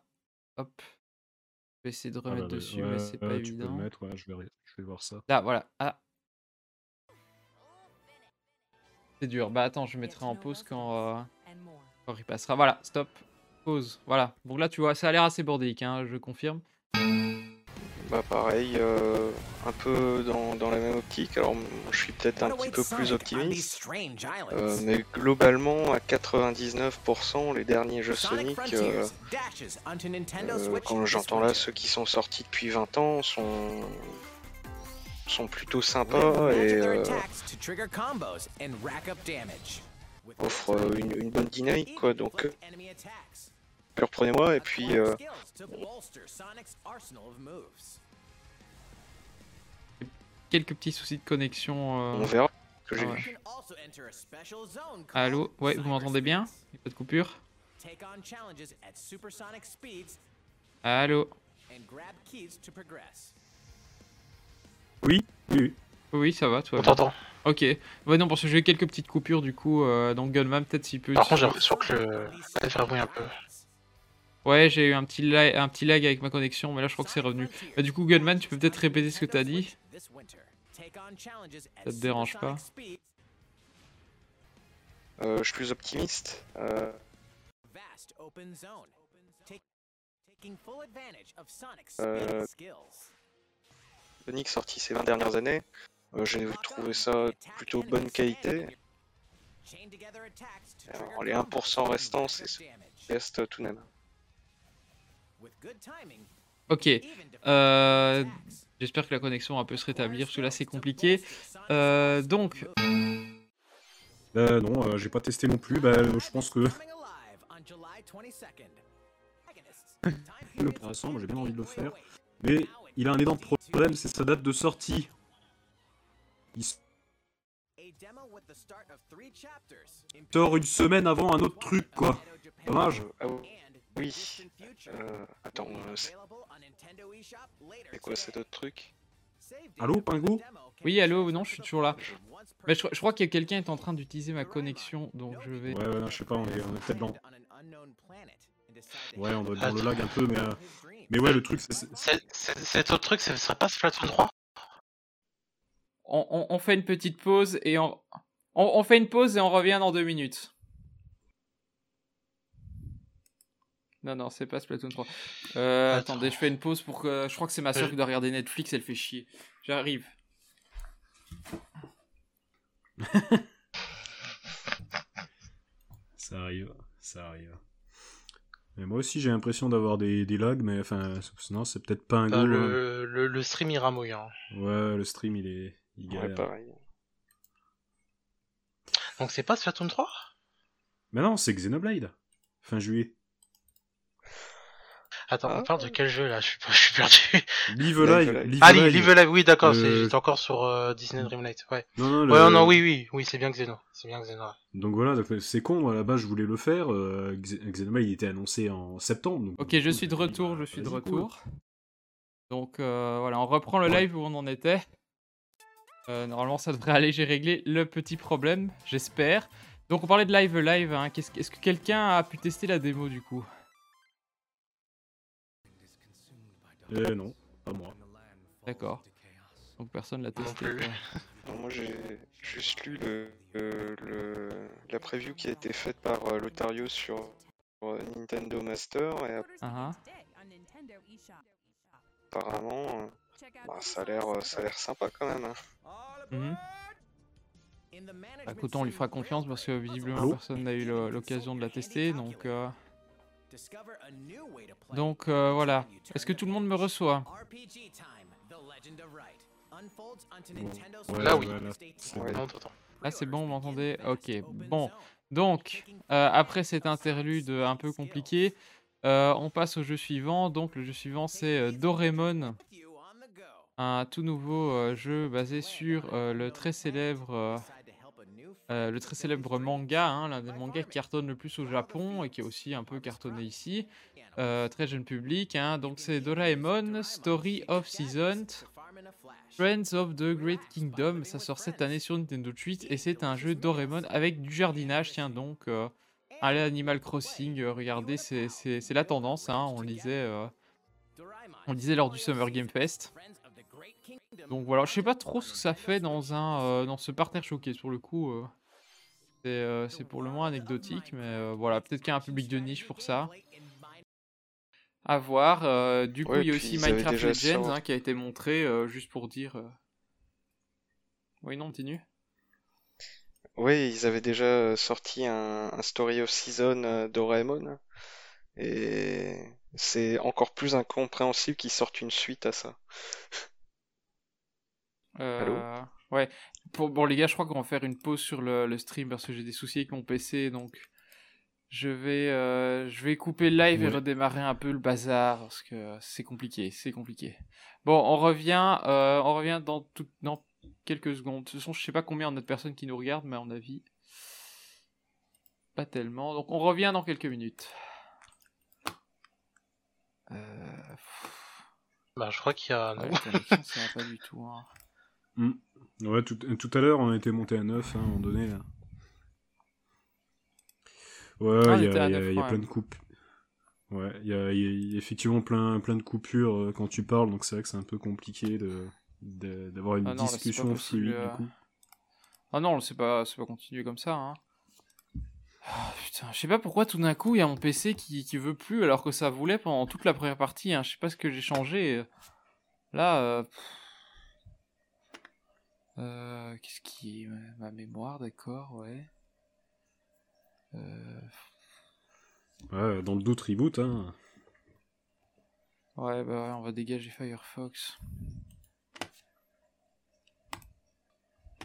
hop. Je vais essayer de Ah remettre dessus, ouais, mais c'est pas peux évident. le mettre, ouais, je vais, je vais voir ça. Là, voilà. Ah. C'est dur. Bah attends, je mettrai en pause quand, euh, quand il passera. Voilà, stop. Pause. Voilà. Donc là, tu vois, ça a l'air assez bordélique, hein, je confirme. Bah pareil, euh, un peu dans, dans la même optique. Alors je suis peut-être un petit peu plus optimiste, euh, mais globalement à 99% les derniers jeux Sonic, euh, euh, quand j'entends là ceux qui sont sortis depuis 20 ans, sont sont plutôt sympas et offrent euh, une, une bonne dynamique quoi. Donc, euh, reprenez-moi et puis euh, Quelques petits soucis de connexion. euh, on verra ce que j'ai ah ouais. vu. Allô Ouais, vous m'entendez bien Y'a pas de coupure Allô Oui, oui. Oui, ça va, toi. On t'entend. Ok. Ouais, non, parce que j'ai eu quelques petites coupures du coup. euh, donc Gunman, peut-être s'il peut. Par contre, j'ai l'impression que le... ça fait un peu. Ouais, j'ai eu un petit, lag, un petit lag avec ma connexion, mais là je crois que c'est revenu. Bah, du coup, Gunman, tu peux peut-être répéter ce que t'as dit Ça te dérange pas Euh, je suis plus optimiste. Euh, euh, Sonic sorti ces 20 dernières années, j'ai trouvé ça plutôt bonne qualité. Alors, les 1% restants, c'est reste tout de même. Ok. Euh, J'espère que la connexion va un peu se rétablir, parce que là c'est compliqué. Euh, donc, Euh, non, euh, j'ai pas testé non plus. Bah, euh, je pense que. le moi j'ai bien envie de le faire. Mais il a un énorme problème, c'est sa date de sortie. Il sort une semaine avant un autre truc, quoi. Dommage. Ah oui. Euh, attends, euh, c'est quoi cet autre truc Allô, Pingo oui, allô, non, je suis toujours là. Mais je, je crois que quelqu'un est en train d'utiliser ma connexion, donc je vais. Ouais, ouais, non, je sais pas, on est, on est peut-être dans. Ouais, on doit être dans le lag un peu, mais. euh, Mais ouais, le truc, c'est- Cet autre truc, ce serait pas Splatoon 3 On, on- on fait une petite pause et on... on, on fait une pause et on revient dans deux minutes. Non, non, c'est pas Splatoon 3. Euh, attendez, je fais une pause pour que. Je crois que c'est ma soeur qui doit regarder Netflix, elle fait chier. J'arrive. Ça arrive, ça arrive. Mais moi aussi j'ai l'impression d'avoir des, des lags, mais enfin, c'est- non, c'est peut-être pas un Bah, go. le, le, le stream ira hein. Ouais, le stream il est. Il Ouais, pareil. Donc c'est pas Splatoon 3 Mais non, c'est Xenoblade. Fin juillet. Attends, Ah. on parle de quel jeu là? Je suis, pas- je suis perdu. Live Live, Live ah, Li- Live. Live Live, oui, d'accord, c'est- Euh, j'étais encore sur euh, Disney Dreamlight. Ouais. Non, non, ouais, le- non, oui, oui, oui, c'est bien Xeno. C'est bien Xeno. ouais. Donc voilà, donc, c'est con, moi, à la base je voulais le faire. Euh, Xe- Xenoblade il était annoncé en septembre. donc- Ok, je suis de retour, je suis de retour. Donc euh, voilà, on reprend le live où on en était. Euh, normalement, ça devrait aller, j'ai réglé le petit problème, j'espère. Donc on parlait de live live, hein. Qu'est-ce que- Est-ce que quelqu'un a pu tester la démo du coup? Euh, non, pas moi. D'accord. Donc personne l'a testé. Alors, moi j'ai juste lu le, le- le- la preview qui a été faite par euh, Lotario sur euh, Nintendo Master et Ah, apparemment euh, bah, ça a l'air euh, ça a l'air sympa quand même. hein. Mhm. Bah, écoute, on lui fera confiance parce que visiblement Allô personne n'a eu l'occasion de la tester. Donc, euh, donc euh, voilà. Est-ce que tout le monde me reçoit? Ouais, Là, oui. là, Ouais. Là, c'est bon, vous m'entendez? Ok, bon. Donc, euh, après cet interlude un peu compliqué, euh, on passe au jeu suivant. Donc, le jeu suivant, c'est euh, Doraemon. Un tout nouveau euh, jeu basé sur euh, le très célèbre... euh, le très célèbre manga, hein, l'un des mangas qui cartonne le plus au Japon et qui est aussi un peu cartonné ici, très jeune public. hein. donc c'est Doraemon Story of Season, Friends of the Great Kingdom. Ça sort cette année sur Nintendo Switch et c'est un jeu Doraemon avec du jardinage. Tiens donc, allez Animal Crossing, regardez, c'est la tendance. hein, on euh, on disait lors du Summer Game Fest. Donc voilà, je sais pas trop ce que ça fait dans un euh, dans ce parterre showcase pour le coup. euh, c'est euh, c'est pour le moins anecdotique, mais voilà, peut-être qu'il y a un public de niche pour ça. À voir. du coup, Ouais, il y a aussi Minecraft Legends hein, qui a été montré juste pour dire. Oui, non, continue. Oui, ils avaient déjà sorti un, un Story of Season Doraemon et c'est encore plus incompréhensible qu'ils sortent une suite à ça. Euh, ouais. Pour, bon, les gars, je crois qu'on va faire une pause sur le, le stream parce que j'ai des soucis avec mon PC, donc je vais, euh, je vais couper le live et Ouais. redémarrer un peu le bazar parce que c'est compliqué, c'est compliqué. Bon, on revient, euh, on revient dans, tout, dans quelques secondes. De toute façon, je sais pas combien on a de personnes qui nous regardent, mais à mon avis, pas tellement. Donc, on revient dans quelques minutes. Euh... Bah, je crois qu'il y a. Ouais, ça va pas du tout. Hein. Hmm. Ouais, tout, tout à l'heure, on était monté à 9 hein, à un moment donné. Là. Ouais, Ah, il y a, y y plein de coupes. Ouais, il y a, y effectivement plein, plein de coupures euh, quand tu parles, donc c'est vrai que c'est un peu compliqué de, d'avoir une Ah non, là, discussion possible, fluide euh. du coup. Ah non, c'est pas, pas continuer comme ça. Hein. Ah, putain, je sais pas pourquoi tout d'un coup il y a mon PC qui, qui veut plus alors que ça voulait pendant toute la première partie. Hein. Je sais pas ce que j'ai changé. Là, euh... Euh, qu'est-ce qui est ma mémoire, d'accord, ouais. Euh... Ouais, dans le doute, reboot. Hein. Ouais, bah ouais, on va dégager Firefox.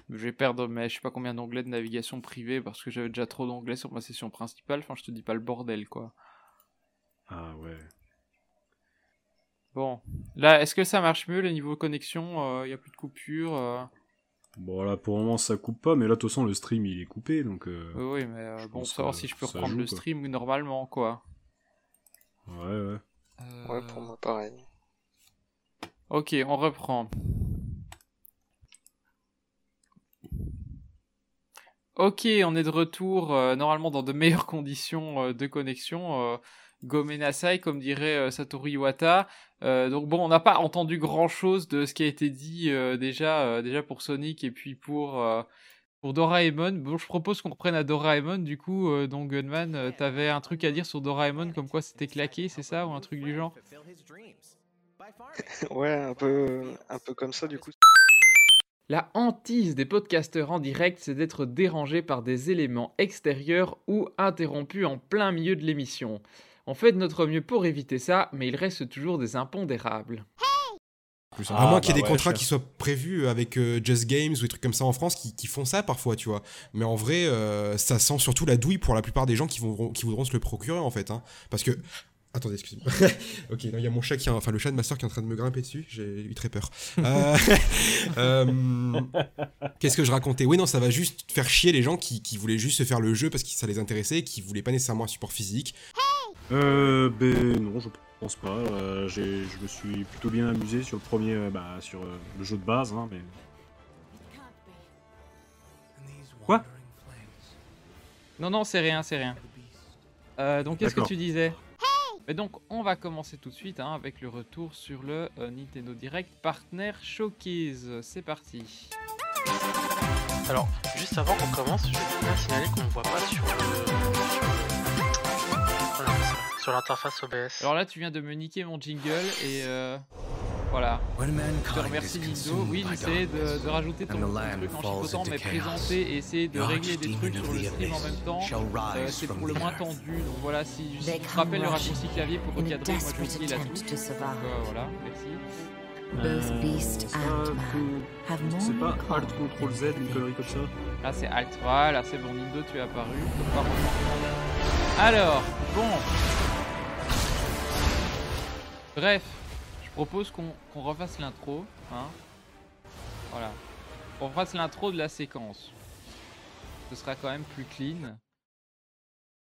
Je vais perdre mais je sais pas combien d'onglets de navigation privée parce que j'avais déjà trop d'onglets sur ma session principale. Enfin, je te dis pas le bordel, quoi. Ah ouais. Bon, là, est-ce que ça marche mieux, les niveaux connexion? Il y a plus de coupure euh Bon, là, pour le moment, ça coupe pas, mais là, de toute façon, le stream, il est coupé, donc... euh, Oui, mais euh, je bon, savoir si je peux reprendre joue, le quoi. stream normalement, quoi. Ouais, ouais. Ouais, pour moi, pareil. Ok, on reprend. Ok, on est de retour euh, normalement dans de meilleures conditions euh, de connexion. Gomenasai, comme dirait euh, Satoru Iwata. Euh, donc bon, on n'a pas entendu grand-chose de ce qui a été dit euh, déjà, euh, déjà pour Sonic et puis pour pour Doraemon. Bon, je propose qu'on reprenne à Doraemon. Du coup, donc Gunman, t'avais un truc à dire sur Doraemon, comme quoi c'était claqué, c'est ça, ou un truc du genre? Ouais, un peu, un peu comme ça, du coup. La hantise des podcasteurs en direct, c'est d'être dérangé par des éléments extérieurs ou interrompus en plein milieu de l'émission. On fait de notre mieux pour éviter ça, mais il reste toujours des impondérables. Plus, à Ah, moins qu'il y ait bah des ouais, contrats qui soient prévus avec euh, Just Games ou des trucs comme ça en France qui, qui font ça parfois, tu vois. Mais en vrai, euh, ça sent surtout la douille pour la plupart des gens qui, vont, qui voudront se le procurer en fait. hein. Parce que. Attendez, excusez-moi. ok, non, il y a mon chat qui, enfin le chat de ma soeur qui est en train de me grimper dessus. J'ai eu très peur. Euh, Qu'est-ce que je racontais? Oui, non, ça va juste faire chier les gens qui, qui voulaient juste se faire le jeu parce que ça les intéressait et qui voulaient pas nécessairement un support physique. Euh, ben non, je pense pas. Euh, j'ai- je me suis plutôt bien amusé sur le premier, euh, bah, sur euh, le jeu de base, hein, mais... Quoi? Non, non, c'est rien, c'est rien. Euh, donc, qu'est-ce que D'accord. tu disais? Mais donc, on va commencer tout de suite hein, avec le retour sur le euh, Nintendo Direct Partner Showcase. C'est parti. Alors, juste avant qu'on commence, je vais bien signaler qu'on ne voit pas sur le. sur Sur l'interface OBS. Alors là, tu viens de me niquer mon jingle et euh, voilà. Je te remercie Nindo. Oui, j'essayais de, de rajouter ton, truc en chipotant, mais présenter et essayer de régler des trucs sur le stream en même temps, euh, c'est pour le moins tendu. Donc voilà, si, si tu te rappelles le raccourci clavier pour recadrer, moi la touche. Donc euh, voilà, merci. Euh, Beast ça, and faut- have more C'est pas Alt Control Z, une connerie comme ça Là c'est Alt, voilà, c'est bon, Nindo, tu es apparu. Alors, bon. Bref, je propose qu'on refasse l'intro. Hein voilà. On refasse l'intro de la séquence. Ce sera quand même plus clean.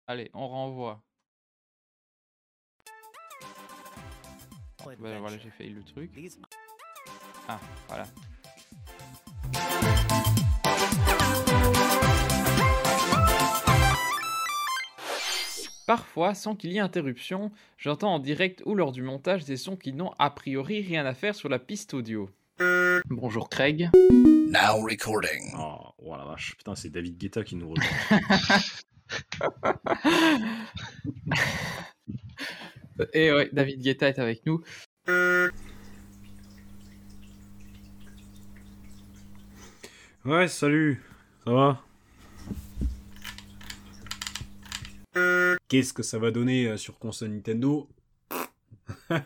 Allez, on renvoie. Bah, voilà, j'ai failli le truc. Ah, voilà. Parfois, sans qu'il y ait interruption, j'entends en direct ou lors du montage des sons qui n'ont a priori rien à faire sur la piste audio. Bonjour Craig. Now recording. Oh, oh la vache, putain, c'est David Guetta qui nous rejoint. Et ouais, David Guetta est avec nous. ouais, salut, ça va? Qu'est-ce que ça va donner euh, sur console Nintendo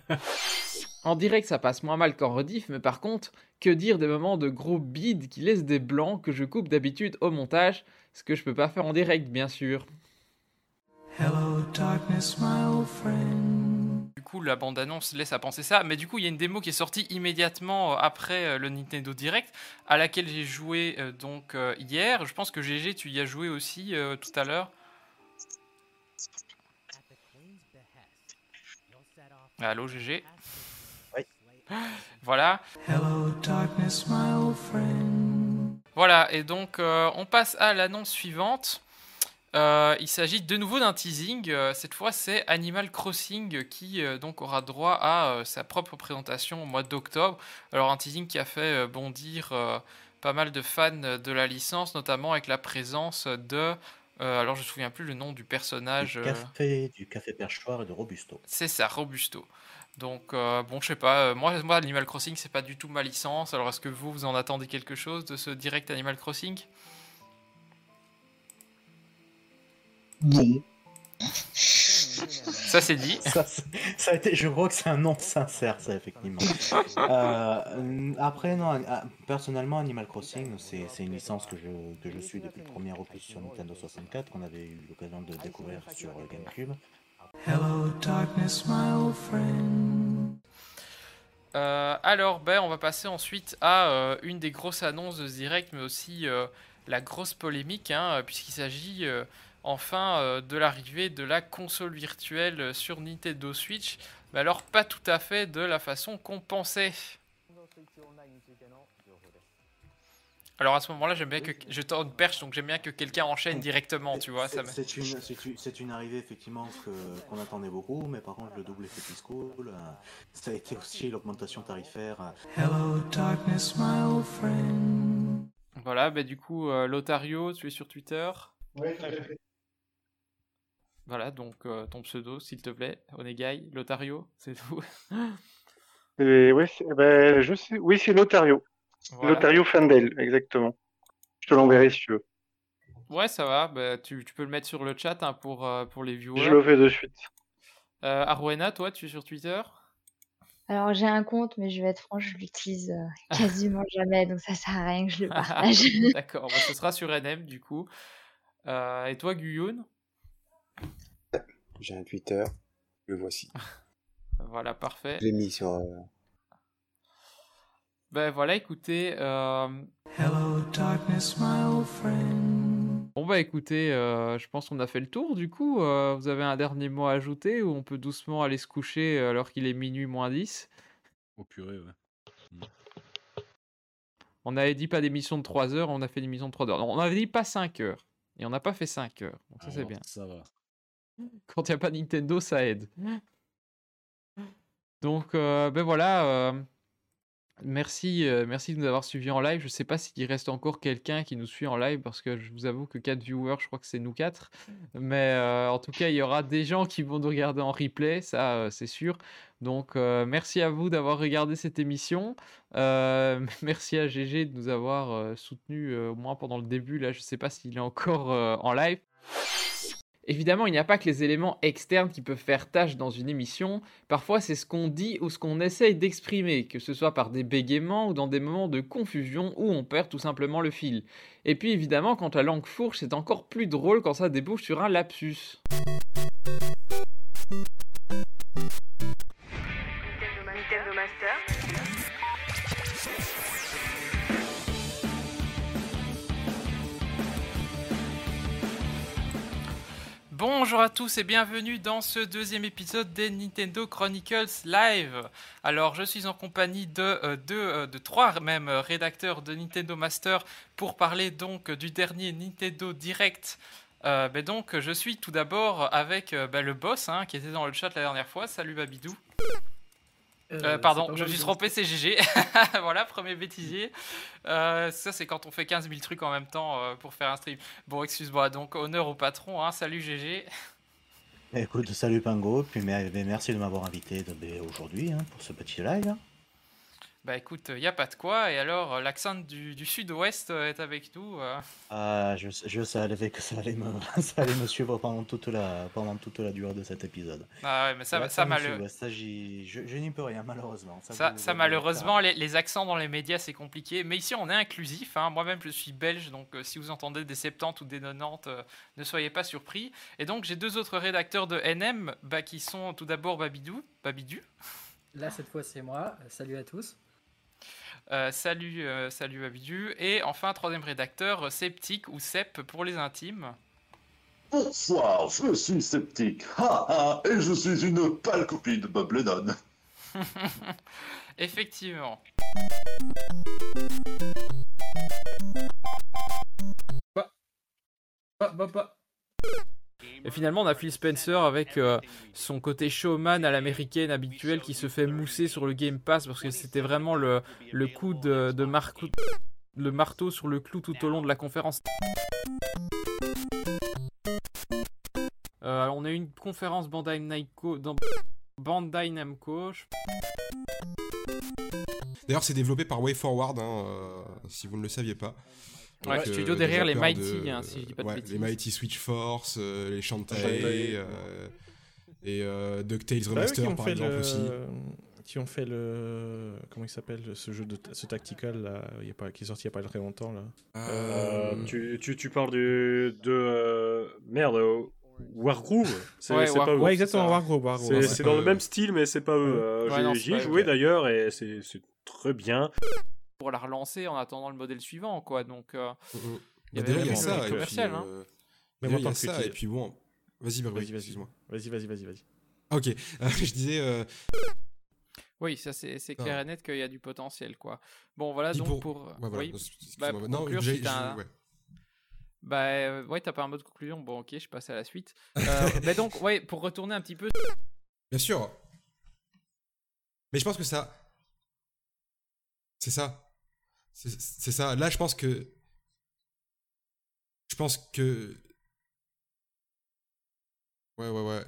En direct, ça passe moins mal qu'en rediff, mais par contre, que dire des moments de gros bides qui laissent des blancs que je coupe d'habitude au montage, ce que je peux pas faire en direct, bien sûr. Du coup, la bande-annonce laisse à penser ça, mais du coup, il y a une démo qui est sortie immédiatement euh, après euh, le Nintendo Direct, à laquelle j'ai joué euh, donc euh, hier. Je pense que GG, tu y as joué aussi euh, tout à l'heure. Allô, GG Voilà. Voilà, et donc euh, on passe à l'annonce suivante. Euh, il s'agit de nouveau d'un teasing. Euh, cette fois, c'est Animal Crossing qui euh, donc aura droit à euh, sa propre présentation au mois d'octobre. Alors un teasing qui a fait euh, bondir euh, pas mal de fans de la licence, notamment avec la présence de. Euh, alors je me souviens plus le nom du personnage. Du euh, café, du café perchoir et de Robusto. c'est ça, Robusto. Donc, euh, bon, je sais pas, euh, moi, moi, Animal Crossing, c'est pas du tout ma licence. Alors, est-ce que vous, vous en attendez quelque chose de ce direct Animal Crossing? Non. Ça, c'est dit. Ça, a été, je crois que c'est un non sincère, ça, effectivement. Euh, après, non, personnellement, Animal Crossing, c'est une licence que je, que je suis depuis le premier opus sur Nintendo 64, qu'on avait eu l'occasion de découvrir sur GameCube. Euh, alors, ben, on va passer ensuite à euh, une des grosses annonces de ce direct, mais aussi euh, la grosse polémique, hein, puisqu'il s'agit euh, enfin euh, de l'arrivée de la console virtuelle sur Nintendo Switch. Mais alors, pas tout à fait de la façon qu'on pensait. Alors à ce moment-là, j'aime bien que je tends une perche, donc j'aime bien que quelqu'un enchaîne directement, tu vois. Ça C'est une, c'est une, c'est une arrivée effectivement que- qu'on attendait beaucoup, mais par contre le double effet fiscal, euh, ça a été aussi l'augmentation tarifaire. euh, Voilà, bah du coup, euh, Lotario, tu es sur Twitter? Ouais, tout à fait. Voilà, donc euh, ton pseudo, s'il te plaît, Onegai, Lotario, c'est tout. Et ouais, c'est- ben, je sais, oui, c'est Lotario. Voilà. Lotario Fandel, exactement. Je te l'enverrai si tu veux. Ouais, ça va, bah, tu, tu peux le mettre sur le chat hein, pour, euh, pour les viewers. Je le fais de suite. Euh, Arwena, toi, tu es sur Twitter? Alors j'ai un compte, mais je vais être franche, je l'utilise euh, quasiment jamais, donc ça sert à rien que je le partage. D'accord, bah, ce sera sur NM du coup. Euh, et toi, Guyoun? J'ai un Twitter, le voici. Voilà, parfait. Je l'ai mis sur. euh, Ben voilà, écoutez. euh, Bon bah écoutez, euh, je pense qu'on a fait le tour du coup. Euh, vous avez un dernier mot à ajouter ou on peut doucement aller se coucher alors qu'il est minuit moins 10 Oh purée, ouais. On avait dit pas d'émission de 3 heures, on a fait une émission de 3 heures. Non, on avait dit pas 5 heures. Et on n'a pas fait 5 heures. Donc ça c'est Alors, bien. Ça va. Quand il n'y a pas Nintendo, ça aide. Donc, euh, ben voilà. euh, merci, euh, merci de nous avoir suivis en live. Je sais pas s'il reste encore quelqu'un qui nous suit en live parce que je vous avoue que 4 viewers, je crois que c'est nous 4. Mais en tout cas, il y aura des gens qui vont nous regarder en replay, ça c'est sûr. Donc, merci à vous d'avoir regardé cette émission. Merci à GG de nous avoir soutenus au moins pendant le début. Là, je sais pas s'il est encore en live. Évidemment, il n'y a pas que les éléments externes qui peuvent faire tâche dans une émission. Parfois, c'est ce qu'on dit ou ce qu'on essaye d'exprimer, que ce soit par des bégaiements ou dans des moments de confusion où on perd tout simplement le fil. Et puis évidemment, quand la langue fourche, c'est encore plus drôle quand ça débouche sur un lapsus. Bonjour à tous et bienvenue dans ce deuxième épisode des Nintendo Chronicles Live. Alors, je suis en compagnie de, euh, euh, de trois même euh, rédacteurs de Nintendo Master pour parler donc du dernier Nintendo Direct. Euh, ben donc, je suis tout d'abord avec ben, le boss hein, qui était dans le chat la dernière fois. Salut Babidou. Euh, Euh, pardon, je me suis trompé, c'est GG. voilà, premier bêtisier. Euh, ça, c'est quand on fait 15 000 trucs en même temps euh, pour faire un stream. Bon, excuse-moi, donc honneur au patron. Hein. Salut GG. Écoute, salut Pingo, puis mer- merci de m'avoir invité de- aujourd'hui hein, pour ce petit live. Bah écoute, il n'y a pas de quoi. Et alors, euh, l'accent du, du sud-ouest euh, est avec nous. euh. Ah, je, je savais que ça allait, me, ça allait me suivre pendant toute, la, pendant toute la durée de cet épisode. Ah ouais, mais ça- ça du m'a le- Sud-Ouest, ça, j'y- je, je n'y peux rien, malheureusement. Ça, vous- ça, malheureusement, le les, les accents dans les médias, c'est compliqué. Mais ici, on est inclusif. hein. Moi-même, je suis belge, donc euh, si vous entendez des 70 ou des 90, euh, ne soyez pas surpris. Et donc, j'ai deux autres rédacteurs de NM bah, qui sont tout d'abord Babidou. Babidou. Là, cette fois, c'est moi. Euh, Salut à tous. Euh, salut, euh, salut Babidou. Et enfin, troisième rédacteur, euh, Sceptique ou Sep pour les intimes. Bonsoir, je suis sceptique. Ha ha, et je suis une pâle copie de Bob Lennon. Effectivement. Et finalement, on a Phil Spencer avec euh, son côté showman à l'américaine habituel qui se fait mousser sur le Game Pass parce que c'était vraiment le, coup de, le marteau sur le clou tout au long de la conférence. Euh, on a eu une conférence Bandai Namco, Bandai Namco. D'ailleurs, c'est développé par WayForward, hein, euh, si vous ne le saviez pas. Ouais, studio des derrière les Mighty, hein, si je dis pas de ouais, bêtises. Les Mighty Switch Force, euh, les Shantae, Shantae. euh, et euh, DuckTales eux Remaster, par fait exemple le- aussi. Qui ont fait le. Comment il s'appelle ce jeu de ce tactical là, il y a pas, qui est sorti il n'y a pas très longtemps là. Euh, tu, tu, tu parles du, de. euh, merde, Wargroove C'est Ouais, pas Wargroove. eux. Ouais, exactement, Wargroove, Wargroove, C'est dans le même style, mais c'est pas eux. Ouais, J'y ai joué d'ailleurs et c'est c'est très bien. Pour la relancer en attendant le modèle suivant, quoi. Donc, euh, il y Bah, avait déjà, il y a ça, puis, hein. euh, tant que ça, tu- et puis bon. Vas-y, Vas-y, vas-y. excuse-moi. Vas-y, vas-y, vas-y, vas-y. Ok, je disais. euh, Oui, ça c'est c'est Ah. clair et net qu'il y a du potentiel, quoi. Bon, voilà Dis donc pour- pour. Ouais, voilà, oui. Bah, pour Non, conclure, j'ai- si t'as j'ai- un- ouais. Bah euh, ouais, t'as pas un mot de conclusion. Bon, ok, je passe à la suite. Euh, mais donc, ouais, pour retourner un petit peu. Bien sûr. Mais je pense que ça. C'est ça. C'est ça. Là, je pense que. Je pense que. Ouais, ouais, ouais.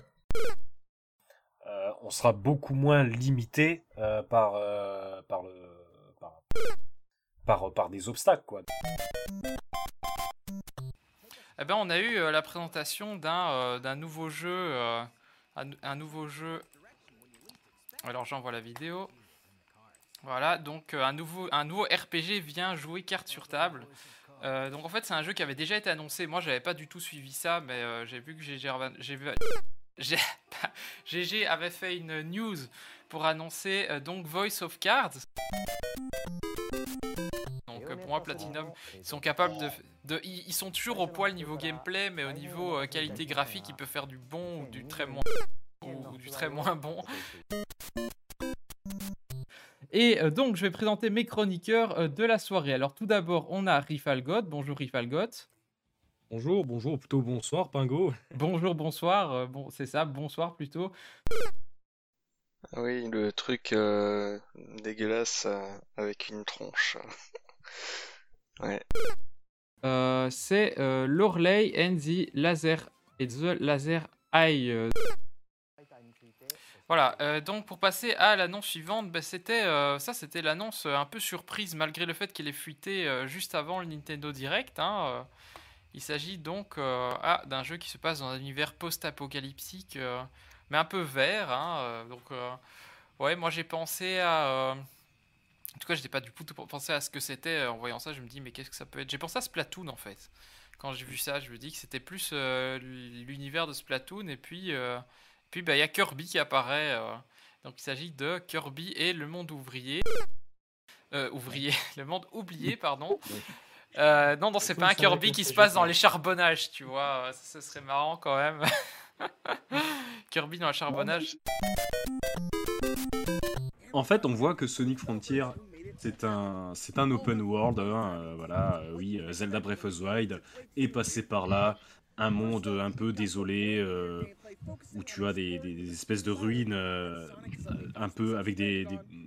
Euh, on sera beaucoup moins limité euh, par, euh, par, le, par, par, par des obstacles. Quoi. Eh ben, on a eu euh, la présentation d'un euh, d'un nouveau jeu, euh, un, un nouveau jeu. Alors j'envoie la vidéo. Voilà, donc euh, un nouveau un nouveau RPG vient jouer carte sur table. Euh, donc en fait c'est un jeu qui avait déjà été annoncé. Moi j'avais pas du tout suivi ça, mais euh, j'ai vu que GG avait fait une news pour annoncer donc Voice of Cards. Donc pour moi Platinum, ils sont capables de, ils, sont toujours au poil niveau gameplay, mais au niveau qualité graphique, ils peuvent faire du bon ou du très moins ou du très moins bon. Et euh, donc je vais présenter mes chroniqueurs euh, de la soirée. Alors tout d'abord, on a Rifalgot. Bonjour Rifalgot. Bonjour, bonjour, plutôt bonsoir, Pingo. Bonjour, bonsoir. euh, bon, c'est ça, bonsoir plutôt. Oui, le truc euh, dégueulasse euh, avec une tronche. ouais. Euh, c'est euh, l'Orley and the Laser et the Laser Eye. Voilà, euh, donc pour passer à l'annonce suivante, bah, c'était euh, ça, c'était l'annonce euh, un peu surprise malgré le fait qu'elle ait fuité juste avant le Nintendo Direct. hein, il s'agit donc ah, d'un jeu qui se passe dans un univers post-apocalyptique, mais un peu vert. hein, donc, ouais, moi j'ai pensé à. en tout cas, je n'ai pas du tout pensé à ce que c'était en voyant ça. Je me dis, mais qu'est-ce que ça peut être? J'ai pensé à Splatoon en fait. Quand j'ai vu ça, je me dis que c'était plus l'univers de Splatoon. Et puis, puis bah, il y a Kirby qui apparaît. euh. donc il s'agit de Kirby et le monde ouvrier. Euh, ouvrier, le monde oublié, pardon. Euh, non, non, c'est pas un Kirby qui se passe dans les charbonnages, tu vois. Ça, ce serait marrant quand même. Kirby dans le charbonnage. En fait, on voit que Sonic Frontier, c'est un, c'est un open world. hein, euh, voilà, euh, oui, euh, Zelda Breath of the Wild est passé par là. Un monde un peu désolé, euh, où tu as des, des- des espèces de ruines, euh, un peu avec des,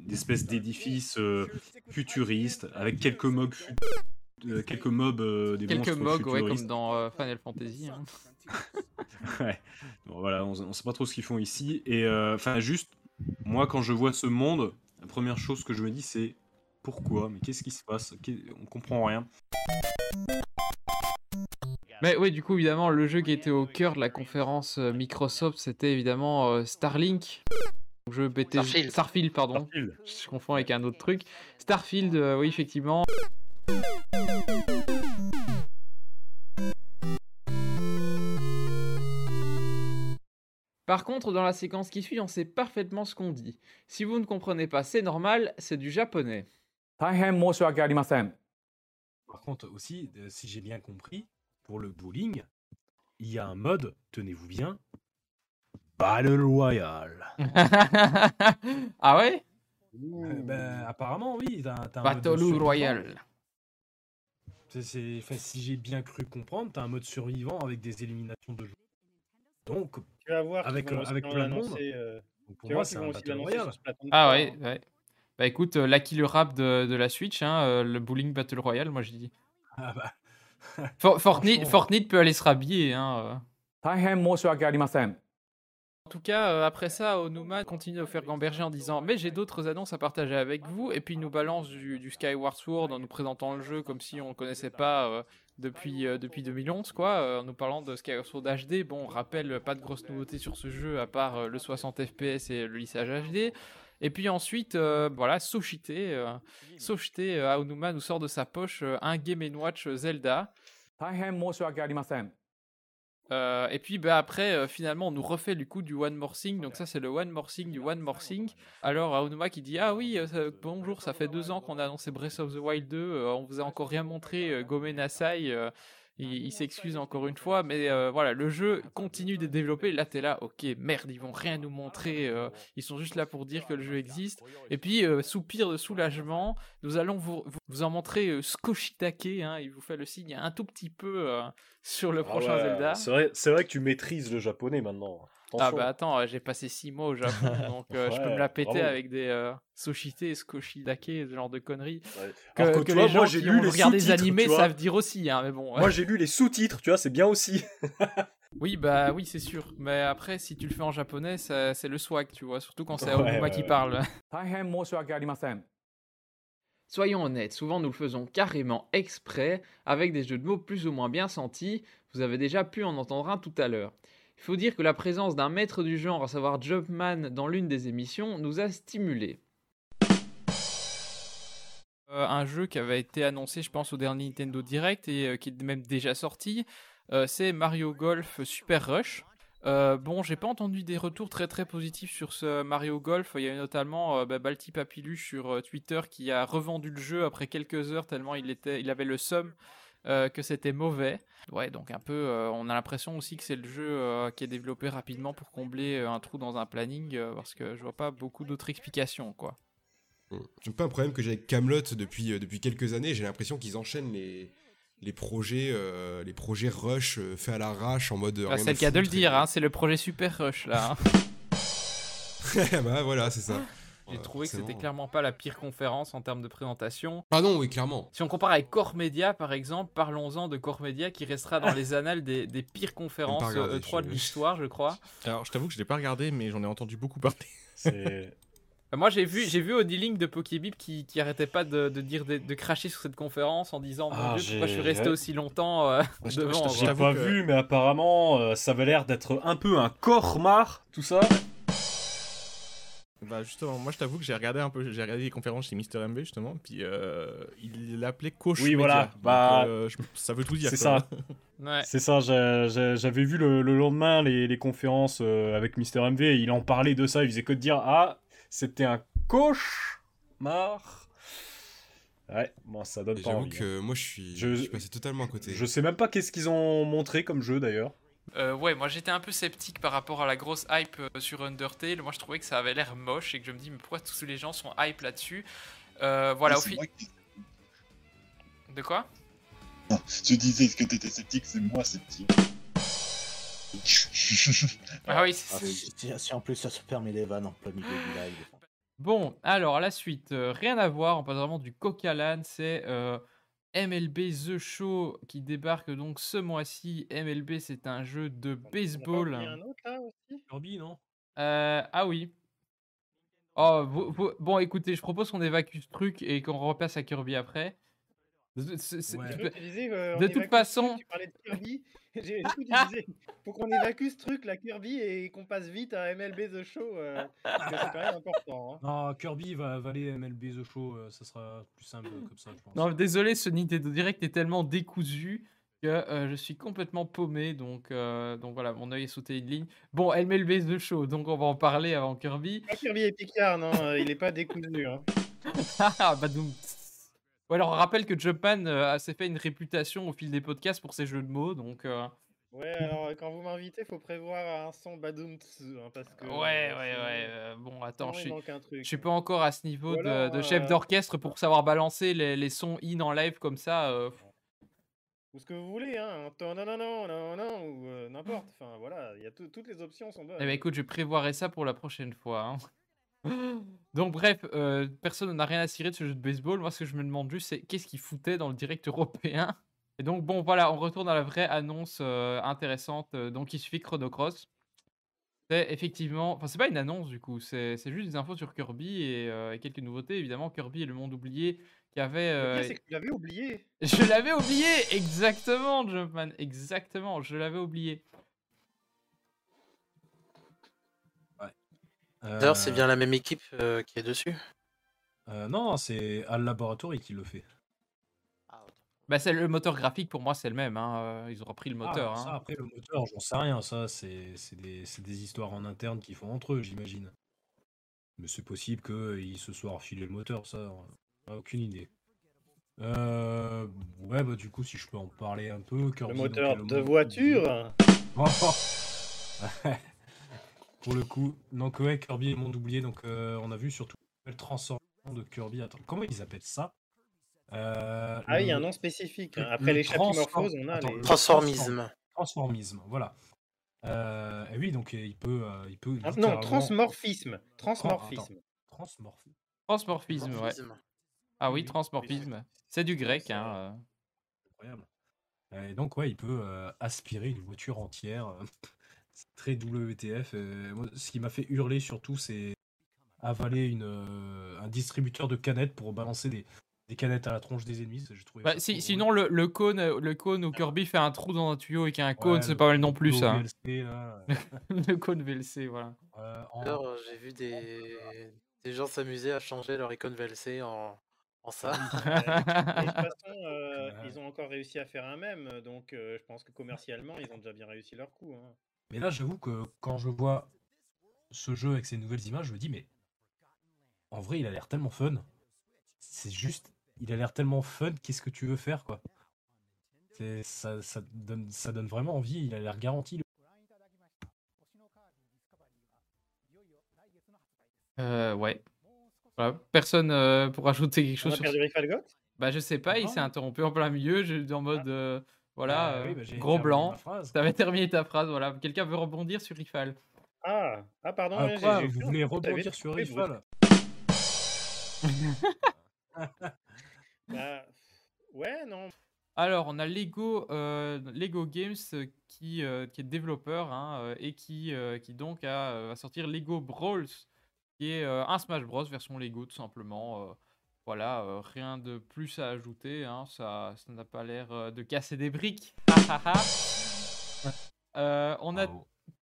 espèces d'édifices euh, futuristes, avec quelques mobs, euh, quelques mobs, des Quelques mogs, ouais, comme dans Final Fantasy. hein. Ouais. Bon, voilà, on, on sait pas trop ce qu'ils font ici. Et enfin, juste, moi, quand je vois ce monde, première chose que je me dis, c'est pourquoi? Mais qu'est-ce qui se passe? On comprend rien. Mais oui, du coup, évidemment, le jeu qui était au cœur de la conférence euh, Microsoft, c'était évidemment euh, Starlink. Jeu BT... Starfield. Starfield, pardon. Je confonds avec un autre truc. Starfield, euh, oui, effectivement. Par contre, dans la séquence qui suit, on sait parfaitement ce qu'on dit. Si vous ne comprenez pas, c'est normal, c'est du japonais. Par contre, aussi, si j'ai bien compris, pour le bowling, il y a un mode, tenez-vous bien, Battle Royale. ah ouais? Euh, ben, apparemment, oui. Un mode Battle. Royale. Enfin, si j'ai bien cru comprendre, t'as un mode survivant avec des éliminations de joueurs. Donc, Tu vas voir qu'ils avec, vont euh, avec plein de monde. euh, Donc, pour tu moi, c'est un Battle Royale. Ah 3, ouais, ouais. Bah écoute, euh, la killer rap de, de la Switch, hein, euh, le Bowling Battle Royale, moi je dis. Ah bah. For- Fortnite. Fortnite peut aller se rhabiller. Hein, euh. En tout cas, euh, après ça, Onuma continue de faire gamberger en disant Mais j'ai d'autres annonces à partager avec vous. Et puis il nous balance du, du Skyward Sword en nous présentant le jeu comme si on ne connaissait pas euh, depuis, euh, depuis 2011, quoi. en nous parlant de Skyward Sword HD. Bon, on rappelle, pas de grosses nouveautés sur ce jeu à part euh, le 60 FPS et le lissage HD. Et puis ensuite, euh, voilà, Sochite, euh, Sochite, euh, Aonuma nous sort de sa poche euh, un Game Watch Zelda. Et puis bah, après, finalement, on nous refait du coup du One More Thing. Donc ça, c'est le One More Thing du One More Thing. Alors Aonuma qui dit Ah oui, ça- bonjour, ça fait deux ans qu'on a annoncé Breath of the Wild 2. euh, on vous a encore rien montré. Gome Nasai, il, il s'excuse encore une fois. Mais euh, voilà, le jeu continue de développer. Là, t'es là, ok, merde, ils vont rien nous montrer. euh, ils sont juste là pour dire que le jeu existe. Et puis, euh, soupir de soulagement, nous allons vous, vous, en montrer euh, Skoshitake. Hein, il vous fait le signe un tout petit peu euh, sur le Ah prochain ouais, Zelda. C'est vrai, c'est vrai que tu maîtrises le japonais maintenant. Ah bah attends, j'ai passé 6 mois au Japon, donc euh, je peux me la Ouais, péter bravo. avec des euh, Soshite Skoshidake, ce genre de conneries. Que, Alors que, que tu les vois, gens moi j'ai qui lu ont les regardé des animés savent dire aussi, hein, mais bon. Moi j'ai lu les sous-titres, tu vois, c'est bien aussi. Oui, bah oui, c'est sûr. Mais après, si tu le fais en japonais, ça- c'est le swag, tu vois, surtout quand c'est Ouais, ouais, qui ouais. parle. Soyons honnêtes, souvent nous le faisons carrément exprès, avec des jeux de mots plus ou moins bien sentis. Vous avez déjà pu en entendre un tout à l'heure. Il faut dire que la présence d'un maître du genre, à savoir Jumpman, dans l'une des émissions, nous a stimulés. Euh, un jeu qui avait été annoncé, je pense, au dernier Nintendo Direct et euh, qui est même déjà sorti, euh, c'est Mario Golf Super Rush. Euh, bon, j'ai pas entendu des retours très très positifs sur ce Mario Golf. Il y a notamment euh, bah, Balti Papiluche sur euh, Twitter qui a revendu le jeu après quelques heures tellement il était, il avait le somme que c'était mauvais. Ouais, donc un peu, on a l'impression aussi que c'est le jeu qui est développé rapidement pour combler un trou dans un planning parce que je vois pas beaucoup d'autres explications, quoi. C'est un peu un problème que j'ai avec Camelot depuis quelques années. J'ai l'impression qu'ils enchaînent les, les projets, euh, les projets rush euh, faits à l'arrache en mode. euh, Ah, c'est le cas de le dire, hein, c'est le projet Super Rush là. hein. bah voilà, c'est ça. J'ai trouvé que c'était clairement pas la pire conférence en termes de présentation. Ah non, oui, clairement. Si on compare avec Core Media, par exemple, parlons-en de Core Media qui restera dans les annales des, des pires conférences pas regardé, euh, E3 de l'histoire, je crois. Alors, je t'avoue que je l'ai pas regardé, mais j'en ai entendu beaucoup parler. C'est. Euh, Moi, j'ai vu, j'ai vu Audi Link de Pokébip qui, qui arrêtait pas de, de dire de, de cracher sur cette conférence en disant Mon Ah, Dieu, pourquoi je suis j'ai- resté aussi longtemps euh, je- je- devant. je pas vu, mais apparemment euh, ça avait l'air d'être un peu un cormar, tout ça. Bah justement, moi je t'avoue que j'ai regardé un peu, j'ai regardé les conférences chez Mister MB justement, puis euh, il l'appelait coach. Oui, média. voilà, Donc, bah, euh, je- ça veut tout dire. C'est ça. Ouais. C'est ça, j'avais vu le, le lendemain les, les conférences euh, avec Mister MV, et il en parlait de ça, il faisait que de dire Ah, c'était un cauchemar. Ouais, bon, ça donne Et pas J'avoue envie. que hein. moi je suis, je... suis passé totalement à côté. Je sais même pas qu'est-ce qu'ils ont montré comme jeu d'ailleurs. Euh, ouais, moi j'étais un peu sceptique par rapport à la grosse hype euh, sur Undertale. Moi je trouvais que ça avait l'air moche et que je me dis, mais pourquoi tous les gens sont hype là-dessus? Euh, Voilà, au c'est fi- moi qui- De quoi? Non, je disais que t'étais sceptique, c'est moi sceptique. Ah oui, c'est Ah, si, en plus ça se permet les vannes en plein milieu du live. Bon, alors la suite, euh, rien à voir, on passe vraiment du coq à l'âne, c'est euh, MLB The Show qui débarque donc ce mois-ci. MLB, c'est un jeu de baseball. Il y a un autre là aussi? Kirby, non? Euh, ah oui. Oh, vous- vous- bon, écoutez, je propose qu'on évacue ce truc et qu'on repasse à Kirby après. C'est- Ouais. euh, de toute façon, tu parlais de Kirby. J'ai- faut qu'on évacue ce truc, la Kirby, et qu'on passe vite à MLB The Show, euh, parce que c'est quand même important. hein. Non, Kirby va avaler MLB The Show, euh, ça sera plus simple comme ça, je pense. non, désolé, ce Nintendo Direct est tellement décousu que euh, je suis complètement paumé. Donc, euh, donc voilà, mon œil est sauté une ligne. Bon, MLB The Show, donc on va en parler avant Kirby. Pas Kirby et Picard, non, euh, il est pas décousu. Hein. Ah, badoum. Ou alors, on rappelle que Jumpman euh, s'est fait une réputation au fil des podcasts pour ses jeux de mots, donc. euh, Ouais, alors euh, quand vous m'invitez, faut prévoir un son badoum hein, parce que. Ouais, euh, ouais, sinon- ouais. euh, bon, attends, je suis, je pas encore à ce niveau de, chef euh, d'orchestre pour savoir balancer les, les sons in en live comme ça. euh, Ou ce que vous voulez, hein. Non, non, non, non, non, ou euh, n'importe. Enfin, voilà, il y a tout- toutes les options sont bonnes. Eh ben écoute, je prévoirai ça pour la prochaine fois. hein. Donc bref, euh, personne n'a rien à cirer de ce jeu de baseball. Moi, ce que je me demande juste, c'est qu'est-ce qu'il foutait dans le direct européen Et donc bon, voilà, on retourne à la vraie annonce euh, intéressante. euh, donc il suffit Chrono Cross. C'est effectivement, enfin c'est pas une annonce du coup, c'est juste des infos sur Kirby et, euh, et quelques nouveautés. Évidemment, Kirby et le monde oublié qui avait. Le euh, pire, c'est que tu l'avais oublié. Je l'avais oublié, exactement, Jumpman, exactement, je l'avais oublié. D'ailleurs, c'est Euh, bien la même équipe euh, qui est dessus. euh, non, c'est Al Laboratory qui le fait. Bah, c'est le moteur graphique pour moi, c'est le même. hein, Ils ont repris le moteur. Ah, ça, hein. après, le moteur, j'en sais rien. Ça, c'est des, histoires en interne qu'ils font entre eux, j'imagine. Mais c'est possible qu'ils se soient refilé le moteur, ça, aucune idée. Euh, ouais, bah du coup, si je peux en parler un peu. Kirby, donc, moteur le de monde voiture. oublié. Pour le coup, donc ouais, Kirby et le monde oublié. Donc euh, on a vu surtout le transformation de Kirby. Attends, comment ils appellent ça? Euh, Ah oui, il y a un nom spécifique. hein. Après le les chapimorphoses, on a Attends, les. le Transformisme. transform- Transformisme, voilà. Euh, et oui, donc il peut, euh, il peut. Ah, Non, transmorphisme. Tran- Transmorphisme. attends, Transmorphisme. Transmorphisme, ouais. Ah oui, transmorphisme. C'est du grec. Hein. Incroyable. Et donc, ouais, il peut euh, aspirer une voiture entière. C'est très WTF. euh, moi, ce qui m'a fait hurler surtout, c'est avaler une, euh, un distributeur de canettes pour balancer des, des canettes à la tronche des ennemis. J'ai trouvé Bah, ça si- trop sinon, le, le cône, euh, le cône où Kirby fait un trou dans un tuyau et qu'il y a un cône, Ouais, c'est pas mal non plus le ça. hein. VLC, là. le cône VLC, voilà. Euh, en- euh, j'ai vu des... des gens s'amuser à changer leur icône VLC en, en ça. Et de toute façon, euh, ils ont encore réussi à faire un même, donc euh, je pense que commercialement, ils ont déjà bien réussi leur coup. hein. Mais là, j'avoue que quand je vois ce jeu avec ces nouvelles images, je me dis, mais en vrai, il a l'air tellement fun. C'est juste, il a l'air tellement fun, qu'est-ce que tu veux faire, quoi? C'est- ça, ça, donne, ça donne vraiment envie, il a l'air garanti. le- Euh, ouais. Voilà. Personne euh, pour ajouter quelque On chose a sur perdu Rifalgot Bah, je sais pas, il s'est interrompu en plein milieu. J'étais en mode. euh, voilà, Ah euh, oui, bah, gros blanc. phrase. T'avais terminé ta phrase, voilà. Quelqu'un veut rebondir sur Rifal? Ah, ah pardon, Ah, quoi, vous voulez rebondir sur Rifal? Bah, ouais, non. Alors, on a Lego, euh, Lego Games euh, qui, euh, qui est développeur hein, et qui, euh, qui donc a, va sortir Lego Brawls, qui est euh, un Smash Bros version Lego tout simplement. Voilà, euh, rien de plus à ajouter, hein, ça ça n'a pas l'air euh, de casser des briques. Euh, on a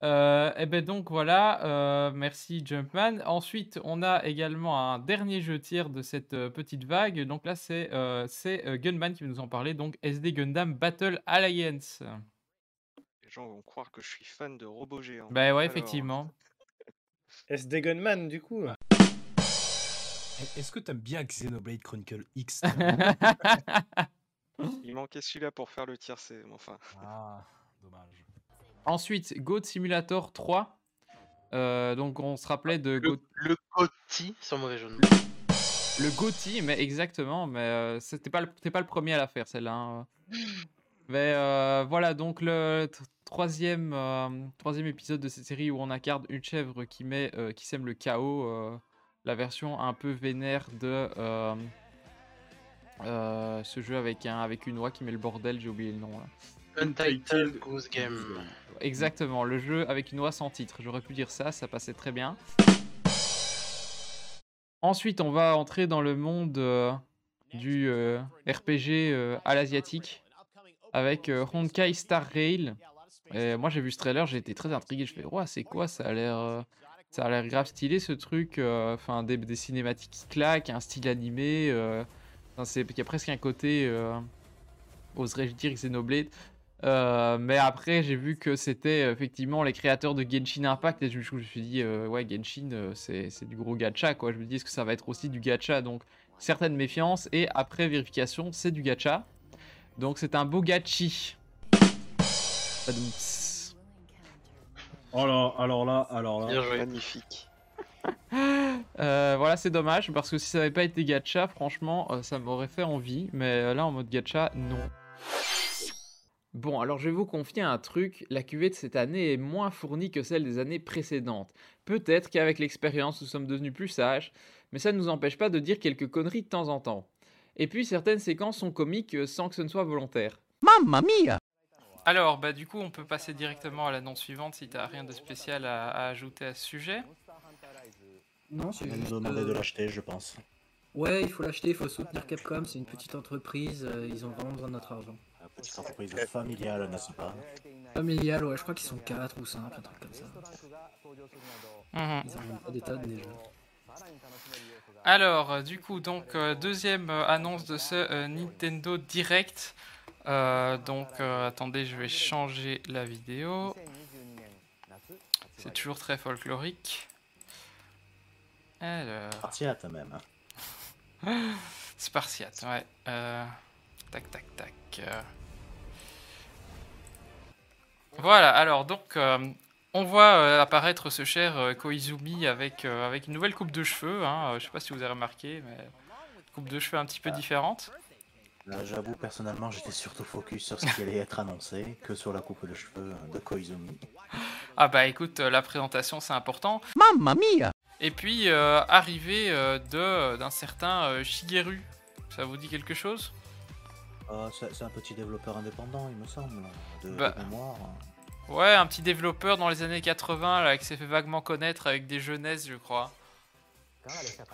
euh, et ben donc voilà, euh, merci Jumpman. Ensuite, on a également un dernier jeu tiers de cette euh, petite vague. Donc là, c'est euh, c'est, euh, Gunman qui va nous en parler. Donc SD Gundam Battle Alliance. Les gens vont croire que je suis fan de robots géants. Bah ouais, Alors, effectivement. SD Gunman, du coup. Eh, Est-ce que t'aimes bien Xenoblade Chronicle X Il manquait celui-là pour faire le tiercé, mais enfin. Ah, dommage. Ensuite, Goat Simulator 3. Euh, donc on se rappelait de Le, Goat- le Gotti, sans mauvais jeu de mots. le Gotti, mais exactement, mais euh, c'était pas le, t'es pas le premier à la faire celle-là. hein. Mais euh, voilà, donc le tr- troisième, euh, troisième épisode de cette série où on incarne une chèvre qui, met, euh, qui sème le chaos, euh, la version un peu vénère de euh, euh, ce jeu avec, un, avec une oie qui met le bordel, j'ai oublié le nom. Là. Untitled Goose Game. Exactement, le jeu avec une oie sans titre. J'aurais pu dire ça, ça passait très bien. Ensuite, on va entrer dans le monde euh, du euh, RPG euh, à l'asiatique avec euh, Honkai Star Rail. Et moi, j'ai vu ce trailer, j'ai été très intrigué. Je fais, ouais, c'est quoi Ça a l'air, euh, ça a l'air grave stylé ce truc. euh, Enfin, des, cinématiques qui claquent, un style animé. euh, c'est, il y a presque un côté, euh, oserais-je dire, Xenoblade. Euh, mais après, j'ai vu que c'était effectivement les créateurs de Genshin Impact et je, je me suis dit, ouais, Genshin, c'est du gros gacha, quoi. Je me dis, est-ce que ça va être aussi du gacha? Donc, certaine méfiance. Et après vérification, c'est du gacha. Donc, c'est un beau gachi. Alors, alors là, alors là. Bien joué. Magnifique. Euh, voilà, c'est dommage parce que si ça n'avait pas été gacha, franchement, euh, ça m'aurait fait envie. Mais euh, là, en mode gacha, non. Bon, alors je vais vous confier un truc. La cuvée de cette année est moins fournie que celle des années précédentes. Peut-être qu'avec l'expérience, nous sommes devenus plus sages, mais ça ne nous empêche pas de dire quelques conneries de temps en temps. Et puis, certaines séquences sont comiques sans que ce ne soit volontaire. Mamma mia Alors, bah du coup, on peut passer directement à l'annonce suivante si t'as rien de spécial à, à ajouter à ce sujet. Non, c'est On juste, demander euh, de l'acheter, je pense. Ouais, il faut l'acheter, il faut soutenir Capcom, c'est une petite entreprise, euh, ils ont vraiment besoin de notre argent. Petite entreprise familiale, n'est-ce pas? Familial, ouais, je crois qu'ils sont 4 ou 5, un truc comme ça. Mhm. Ils ont même pas d'état des jeux. Alors, euh, du coup, donc euh, deuxième euh, annonce de ce euh, Nintendo Direct. Euh, donc, euh, attendez, je vais changer la vidéo. C'est toujours très folklorique. Alors. Spartiate même. hein. Spartiate, ouais. Euh, tac, tac, tac. Voilà, alors donc, on voit apparaître ce cher Koizumi avec, avec une nouvelle coupe de cheveux. Hein. Je sais pas si vous avez remarqué, mais coupe de cheveux un petit peu différente. Là, J'avoue, personnellement, j'étais surtout focus sur ce qui allait être annoncé que sur la coupe de cheveux de Koizumi. Ah bah écoute, euh, la présentation c'est important. Mamma mia Et puis, euh, arrivée euh, de d'un certain euh, Shigeru. Ça vous dit quelque chose? Ah, c'est un petit développeur indépendant, il me semble, de, de Bah. mémoire. Ouais, un petit développeur dans les années 80 là, qui s'est fait vaguement connaître avec des jeunesses, je crois.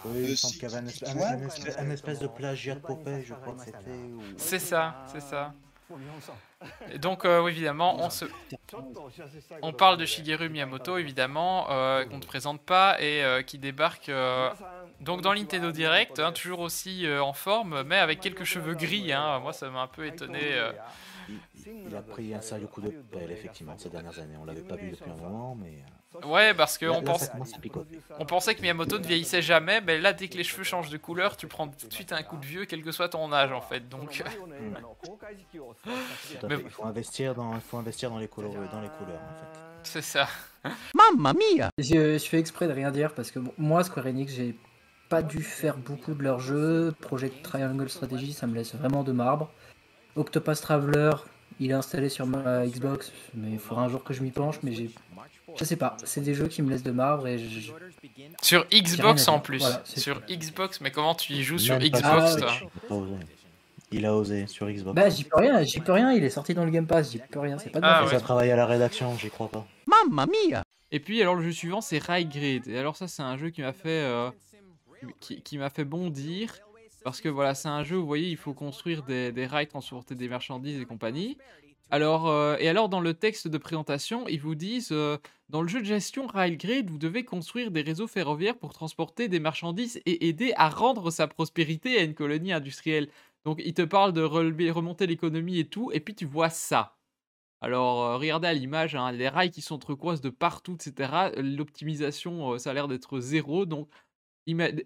Oui, il me semble qu'il y avait un, espèce, un- un espèce- un espèce de plagiat de Popeye, je crois que c'était. ou- C'est ça, c'est ça. Et donc, euh, évidemment, on se... On parle de Shigeru Miyamoto, évidemment, euh, qu'on ne présente pas et euh, qui débarque euh, donc dans Nintendo Direct, hein, toujours aussi euh, en forme, mais avec quelques cheveux gris. Hein. Moi, ça m'a un peu étonné. euh. Il a pris un sérieux coup de pelle, effectivement, ces dernières années. On l'avait pas vu depuis un moment, mais. Euh, Ouais, parce qu'on pense... on pensait que Miyamoto ne vieillissait jamais, mais là, dès que les cheveux changent de couleur, tu prends tout de suite un coup de vieux, quel que soit ton âge, en fait. Donc, Mais-. Il faut investir dans, il faut investir dans les couleurs, dans les couleurs, en fait. c'est ça. Mamma mia je, je fais exprès de rien dire parce que bon, moi, Square Enix, j'ai pas dû faire beaucoup de leurs jeux. Project Triangle Strategy, ça me laisse vraiment de marbre. Octopus Traveler, il est installé sur ma Xbox, mais il faudra un jour que je m'y penche, mais j'ai. Je sais pas, c'est des jeux qui me laissent de marbre et je. Sur Xbox en plus. Voilà, sur. Xbox, mais comment tu y joues sur Xbox, toi il a osé. Sur Xbox. Bah, j'y peux rien, j'y peux rien, il est sorti dans le Game Pass, j'y peux rien, c'est pas de ma Ah faute. Ça travaille à la rédaction, j'y crois pas. Mamma mia Et puis alors le jeu suivant c'est Ride Grid. Et alors ça c'est un jeu qui m'a fait euh, qui, qui m'a fait bondir parce que voilà c'est un jeu où vous voyez il faut construire des, rails, transporter des marchandises et compagnie. Alors euh, et alors dans le texte de présentation ils vous disent euh, dans le jeu de gestion Rail Grid vous devez construire des réseaux ferroviaires pour transporter des marchandises et aider à rendre sa prospérité à une colonie industrielle. Donc il te parle de relever, remonter l'économie et tout et puis tu vois ça. Alors, euh, regardez à l'image, hein, les rails qui sont turquoises de partout, etc. L'optimisation, ça a l'air d'être zéro. Donc,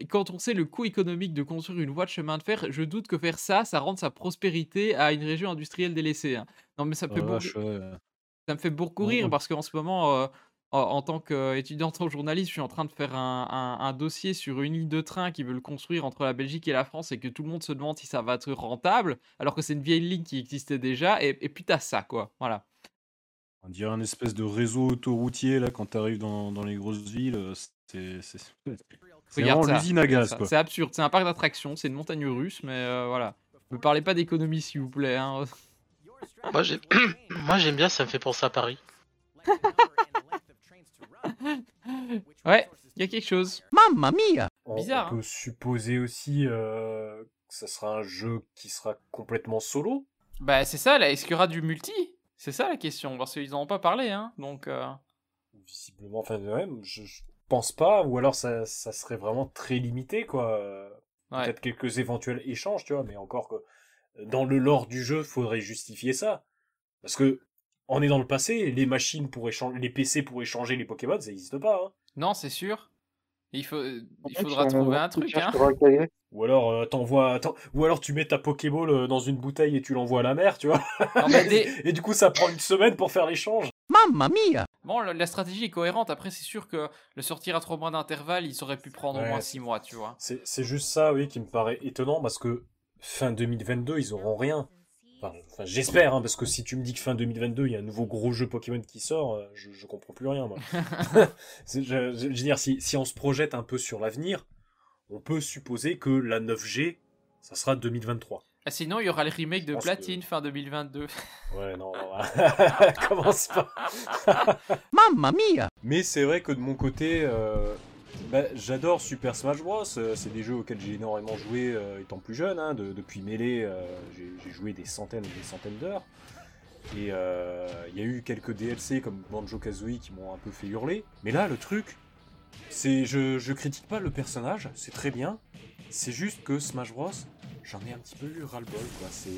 quand on sait le coût économique de construire une voie de chemin de fer, je doute que faire ça, ça rende sa prospérité à une région industrielle délaissée. hein. Non, mais ça me fait, Oh, ça me fait beaucoup rire ouais. parce qu'en ce moment, euh, en, en tant qu'étudiante en journalisme, je suis en train de faire un, un- un dossier sur une ligne de train qui veut le construire entre la Belgique et la France et que tout le monde se demande si ça va être rentable, alors que c'est une vieille ligne qui existait déjà. Et, et puis, t'as ça, quoi. Voilà. On dirait un espèce de réseau autoroutier là quand t'arrives dans, dans les grosses villes. euh, c'est Regarde vraiment l'usine à gaz. C'est absurde, c'est un parc d'attractions, c'est une montagne russe, mais euh, voilà. Me parlez pas d'économie s'il vous plaît. Hein. Moi j'ai- Moi j'aime bien, ça me fait penser à Paris. Ouais, il y a quelque chose. Mamma mia bizarre, On hein. peut supposer aussi euh, que ça sera un jeu qui sera complètement solo. Bah, c'est ça, là, est-ce qu'il y aura du multi? C'est ça la question, parce qu'ils en ont pas parlé, hein. Donc, euh, Visiblement, enfin, ouais, je, je pense pas, ou alors ça, ça serait vraiment très limité, quoi. Ouais. Peut-être quelques éventuels échanges, tu vois, mais encore que dans le lore du jeu, faudrait justifier ça. Parce que on est dans le passé, les machines pour échanger, les PC pour échanger les Pokémon, ça n'existe pas. Hein. non, c'est sûr. Il, faut... il faudra trouver un truc, hein. Ou alors euh, t'envoies, ou alors tu mets ta Pokéball euh, dans une bouteille et tu l'envoies à la mer, tu vois. Non, mais des- et du coup, ça prend une semaine pour faire l'échange. Mamma mia Bon, la, la stratégie est cohérente. Après, c'est sûr que le sortir à trois mois d'intervalle, il aurait pu prendre au moins six mois, tu vois. C'est juste ça, oui, qui me paraît étonnant parce que fin 2022, ils auront rien. Enfin, enfin, j'espère, hein, parce que si tu me dis que fin 2022, il y a un nouveau gros jeu Pokémon qui sort, euh, je, je comprends plus rien, moi. C'est- je, je- je veux dire, si, si on se projette un peu sur l'avenir, on peut supposer que la 9G, ça sera 2023. Ah, sinon, il y aura le remake de Platine fin 2022. Ouais, non, non, commence pas. Mamma mia Mais c'est vrai que de mon côté, euh, bah, j'adore Super Smash Bros. Euh, C'est des jeux auxquels j'ai énormément joué euh, étant plus jeune. hein. De- depuis Melee, euh, j'ai joué des centaines et des centaines d'heures. Et euh, il y a eu quelques DLC comme Banjo Kazooie qui m'ont un peu fait hurler. Mais là, le truc, c'est je, je critique pas le personnage, c'est très bien. C'est juste que Smash Bros, j'en ai un petit peu eu ras-le-bol, quoi. C'est,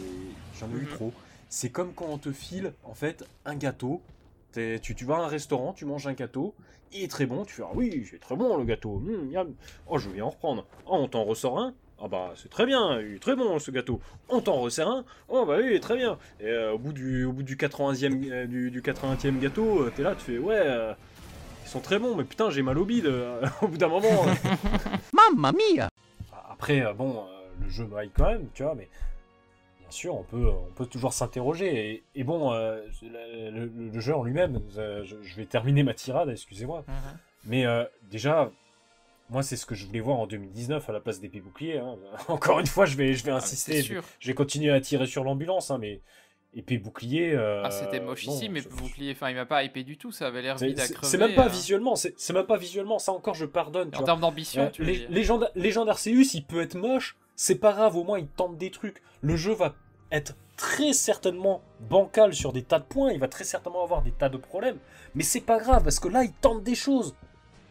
j'en ai eu Mhm. trop. C'est comme quand on te file, en fait, un gâteau. T'es- Tu, tu vas à un restaurant, tu manges un gâteau, il est très bon, tu fais Ah oui, c'est très bon le gâteau, miam. oh je vais en reprendre, oh on t'en ressort un, ah bah c'est très bien, il est très bon ce gâteau, on t'en resserre un, oh bah oui, très bien, et euh, au, bout du, au bout du 80e, euh, du, du 80e gâteau, euh, t'es là, tu fais ouais, euh, ils sont très bons, mais putain j'ai mal au bide, euh, au bout d'un moment. Mamma mia Après, euh, bon, euh, le jeu me hype quand même, tu vois, mais bien sûr, on peut, on peut toujours s'interroger. Et, et bon, euh, le, le- le jeu en lui-même, euh, je, je vais terminer ma tirade, excusez-moi. Mais euh, déjà, moi, c'est ce que je voulais voir en 2019 à la place d'épée bouclier. hein. Encore une fois, je vais, je vais Ah, insister. c'est je, vais continuer à tirer sur l'ambulance, hein, mais épée bouclier. euh, Ah, c'était moche ici, mais bouclier, enfin, il m'a pas hypé du tout, ça avait l'air vide à c'est- crever. C'est même pas euh. visuellement, c'est même pas visuellement, ça encore je pardonne. tu En termes d'ambition, Euh, tu les, Légende Arceus, il peut être moche, c'est pas grave, au moins il tente des trucs. Le jeu va être très certainement bancal sur des tas de points, il va très certainement avoir des tas de problèmes, mais c'est pas grave parce que là il tente des choses.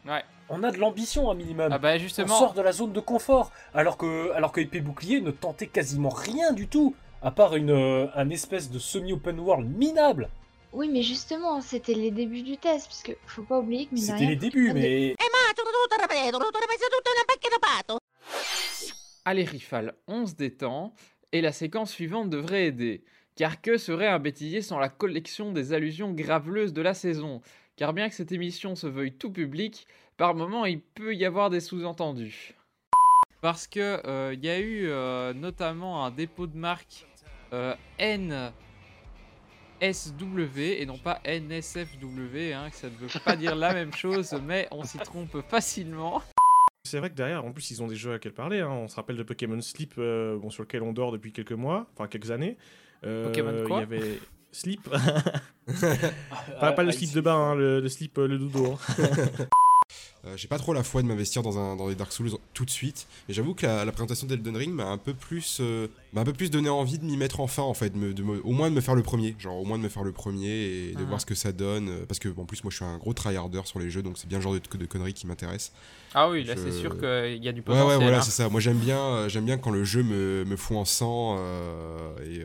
Ouais. On a de l'ambition un minimum. Ah bah, justement- On sort de la zone de confort, alors que, alors que Épée Bouclier ne tentait quasiment rien du tout, à part une, euh, un espèce de semi-open world minable. Oui, mais justement, c'était les débuts du test, parce que faut pas oublier que C'était les débuts, mais Allez Rifal, on se détend, et la séquence suivante devrait aider. Car que serait un bêtisier sans la collection des allusions graveleuses de la saison? Car bien que cette émission se veuille tout public, par moments il peut y avoir des sous-entendus. Parce que euh, il y a eu euh, notamment un dépôt de marque euh, NSW et non pas NSFW, hein, que ça ne veut pas dire la même chose, mais on s'y trompe facilement. C'est vrai que derrière, en plus, ils ont des jeux à quel parler. hein. On se rappelle de Pokémon Sleep, euh, bon, sur lequel on dort depuis quelques mois, enfin quelques années. Euh, Pokémon quoi Il y avait Sleep. pas, pas le slip de bain, hein, le, le slip, euh, le doudou. hein. Euh, J'ai pas trop la foi de m'investir dans, un, dans des Dark Souls tout de suite, mais j'avoue que la, la présentation d'Elden Ring m'a un peu plus, euh, m'a un peu plus donné envie de m'y mettre enfin en fait, de me- de me- au moins de me faire le premier, genre au moins de me faire le premier et de Mhm. voir ce que ça donne, euh, parce que en plus moi je suis un gros tryharder sur les jeux, donc c'est bien le genre de, de conneries qui m'intéresse. Ah oui, là Je- c'est sûr qu'il y a du Ouais, potentiel. ouais, voilà, hein. c'est ça. Moi, j'aime bien, j'aime bien quand le jeu me, me fout en sang euh, et,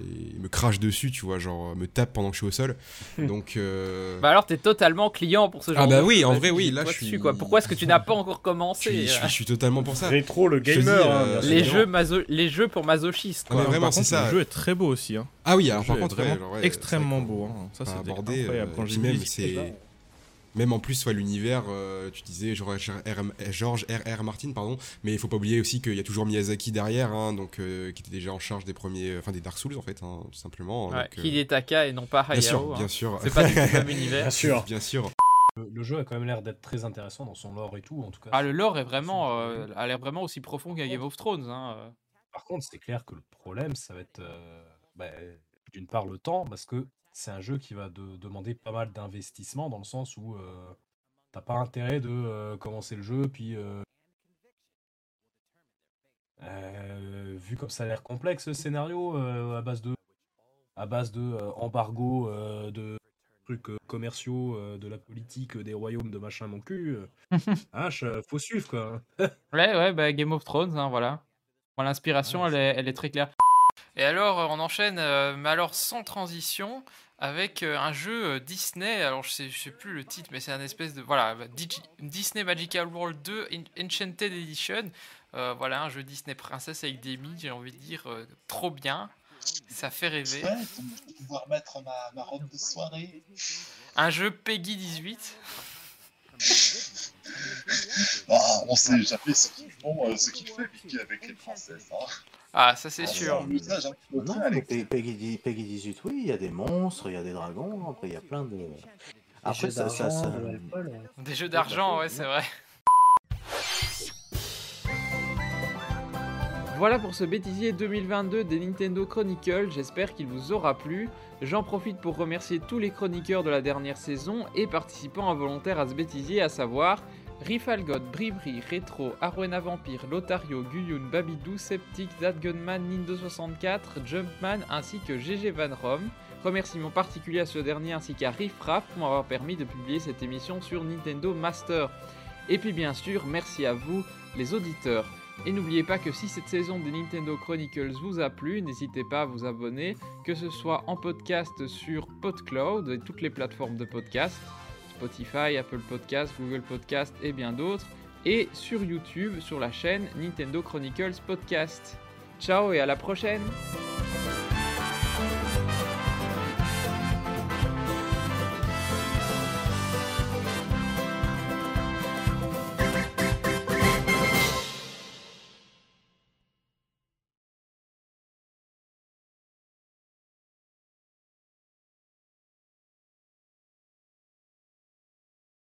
et me crache dessus, tu vois, genre me tape pendant que je suis au sol. Donc, Bah alors t'es totalement client pour ce genre Ah bah de oui, en vrai, oui, là, je quoi. Pourquoi est-ce que tu n'as pas encore commencé je suis, je suis- je suis totalement pour ça. Rétro, le Je te dis, gamer, hein, euh, bien les jeux, maso- les jeux pour masochistes. Ah, mais vraiment, Par c'est contre, ça. le jeu est très beau aussi. Hein. Ah oui, alors par contre, vraiment ouais, genre, ouais, extrêmement c'est beau. hein. Ça, c'était abordé, euh, Quand j'ai même, c'est en plus, ouais, l'univers, euh, tu disais George R.R. Martin, pardon, mais il faut pas oublier aussi qu'il y a toujours Miyazaki derrière, hein, donc euh, qui était déjà en charge des premiers, enfin des Dark Souls en fait, hein, tout simplement. Ouais, donc, euh, Hidetaka et non pas Hayao. Bien sûr, hein. bien sûr. C'est pas du tout le même univers. Bien sûr. Bien sûr. Le, le jeu a quand même l'air d'être très intéressant dans son lore et tout, en tout cas. Ah le lore est vraiment, euh, a l'air vraiment aussi profond qu'un Game of Thrones. Hein. euh. Par contre, c'est clair que le problème, ça va être euh, bah, d'une part le temps, parce que c'est un jeu qui va de- demander pas mal d'investissement, dans le sens où euh, t'as pas intérêt de euh, commencer le jeu, puis euh, Euh, vu comme ça a l'air complexe ce scénario, euh, à base de, à base de euh, embargo, euh, de trucs euh, commerciaux, euh, de la politique, euh, des royaumes, de machin mon cul, hein, je- faut suivre quoi. Ouais, ouais, bah, Game of Thrones, hein, voilà. Bon, L'inspiration, elle, est, elle est très claire. Et alors, on enchaîne, euh, mais alors sans transition, avec euh, un jeu Disney. Alors, je sais, je sais plus le titre, mais c'est un espèce de. Voilà, bah, Digi- Disney Magical World 2 En- Enchanted Edition. Euh, voilà, un jeu Disney Princesse avec des mi, j'ai envie de dire, trop bien. Ça fait rêver. Ouais, donc je vais pouvoir mettre ma, ma robe de soirée. Un jeu Peggy 18. Ah, on sait jamais ce qu'ils font, euh, ce qu'il fait Mickey avec les princesses. Hein. Ah, ça c'est Ah, sûr. usage Non, Peggy, dix- Peggy 18, oui, il y a des monstres, il y a des dragons, après il y a plein de. Après, jeux ça, ça, d'argent, ça- de l'alcool, euh. Des jeux d'argent, ouais, c'est vrai. Voilà pour ce bêtisier 2022 des Nintendo Chronicles, j'espère qu'il vous aura plu. J'en profite pour remercier tous les chroniqueurs de la dernière saison et participants involontaires à ce bêtisier, à savoir Rifalgot, Bribri, Retro, Arwena Vampire, Lotario, Guyun, Babidou, Septic, Zadgunman, Nindo64, Jumpman ainsi que GG Van Rom. Remerciements particuliers à ce dernier ainsi qu'à Riffraff pour m'avoir permis de publier cette émission sur Nintendo Master. Et puis bien sûr, merci à vous, les auditeurs. Et n'oubliez pas que si cette saison des Nintendo Chronicles vous a plu, n'hésitez pas à vous abonner, que ce soit en podcast sur PodCloud et toutes les plateformes de podcast, Spotify, Apple Podcast, Google Podcast et bien d'autres, et sur YouTube sur la chaîne Nintendo Chronicles Podcast. Ciao et à la prochaine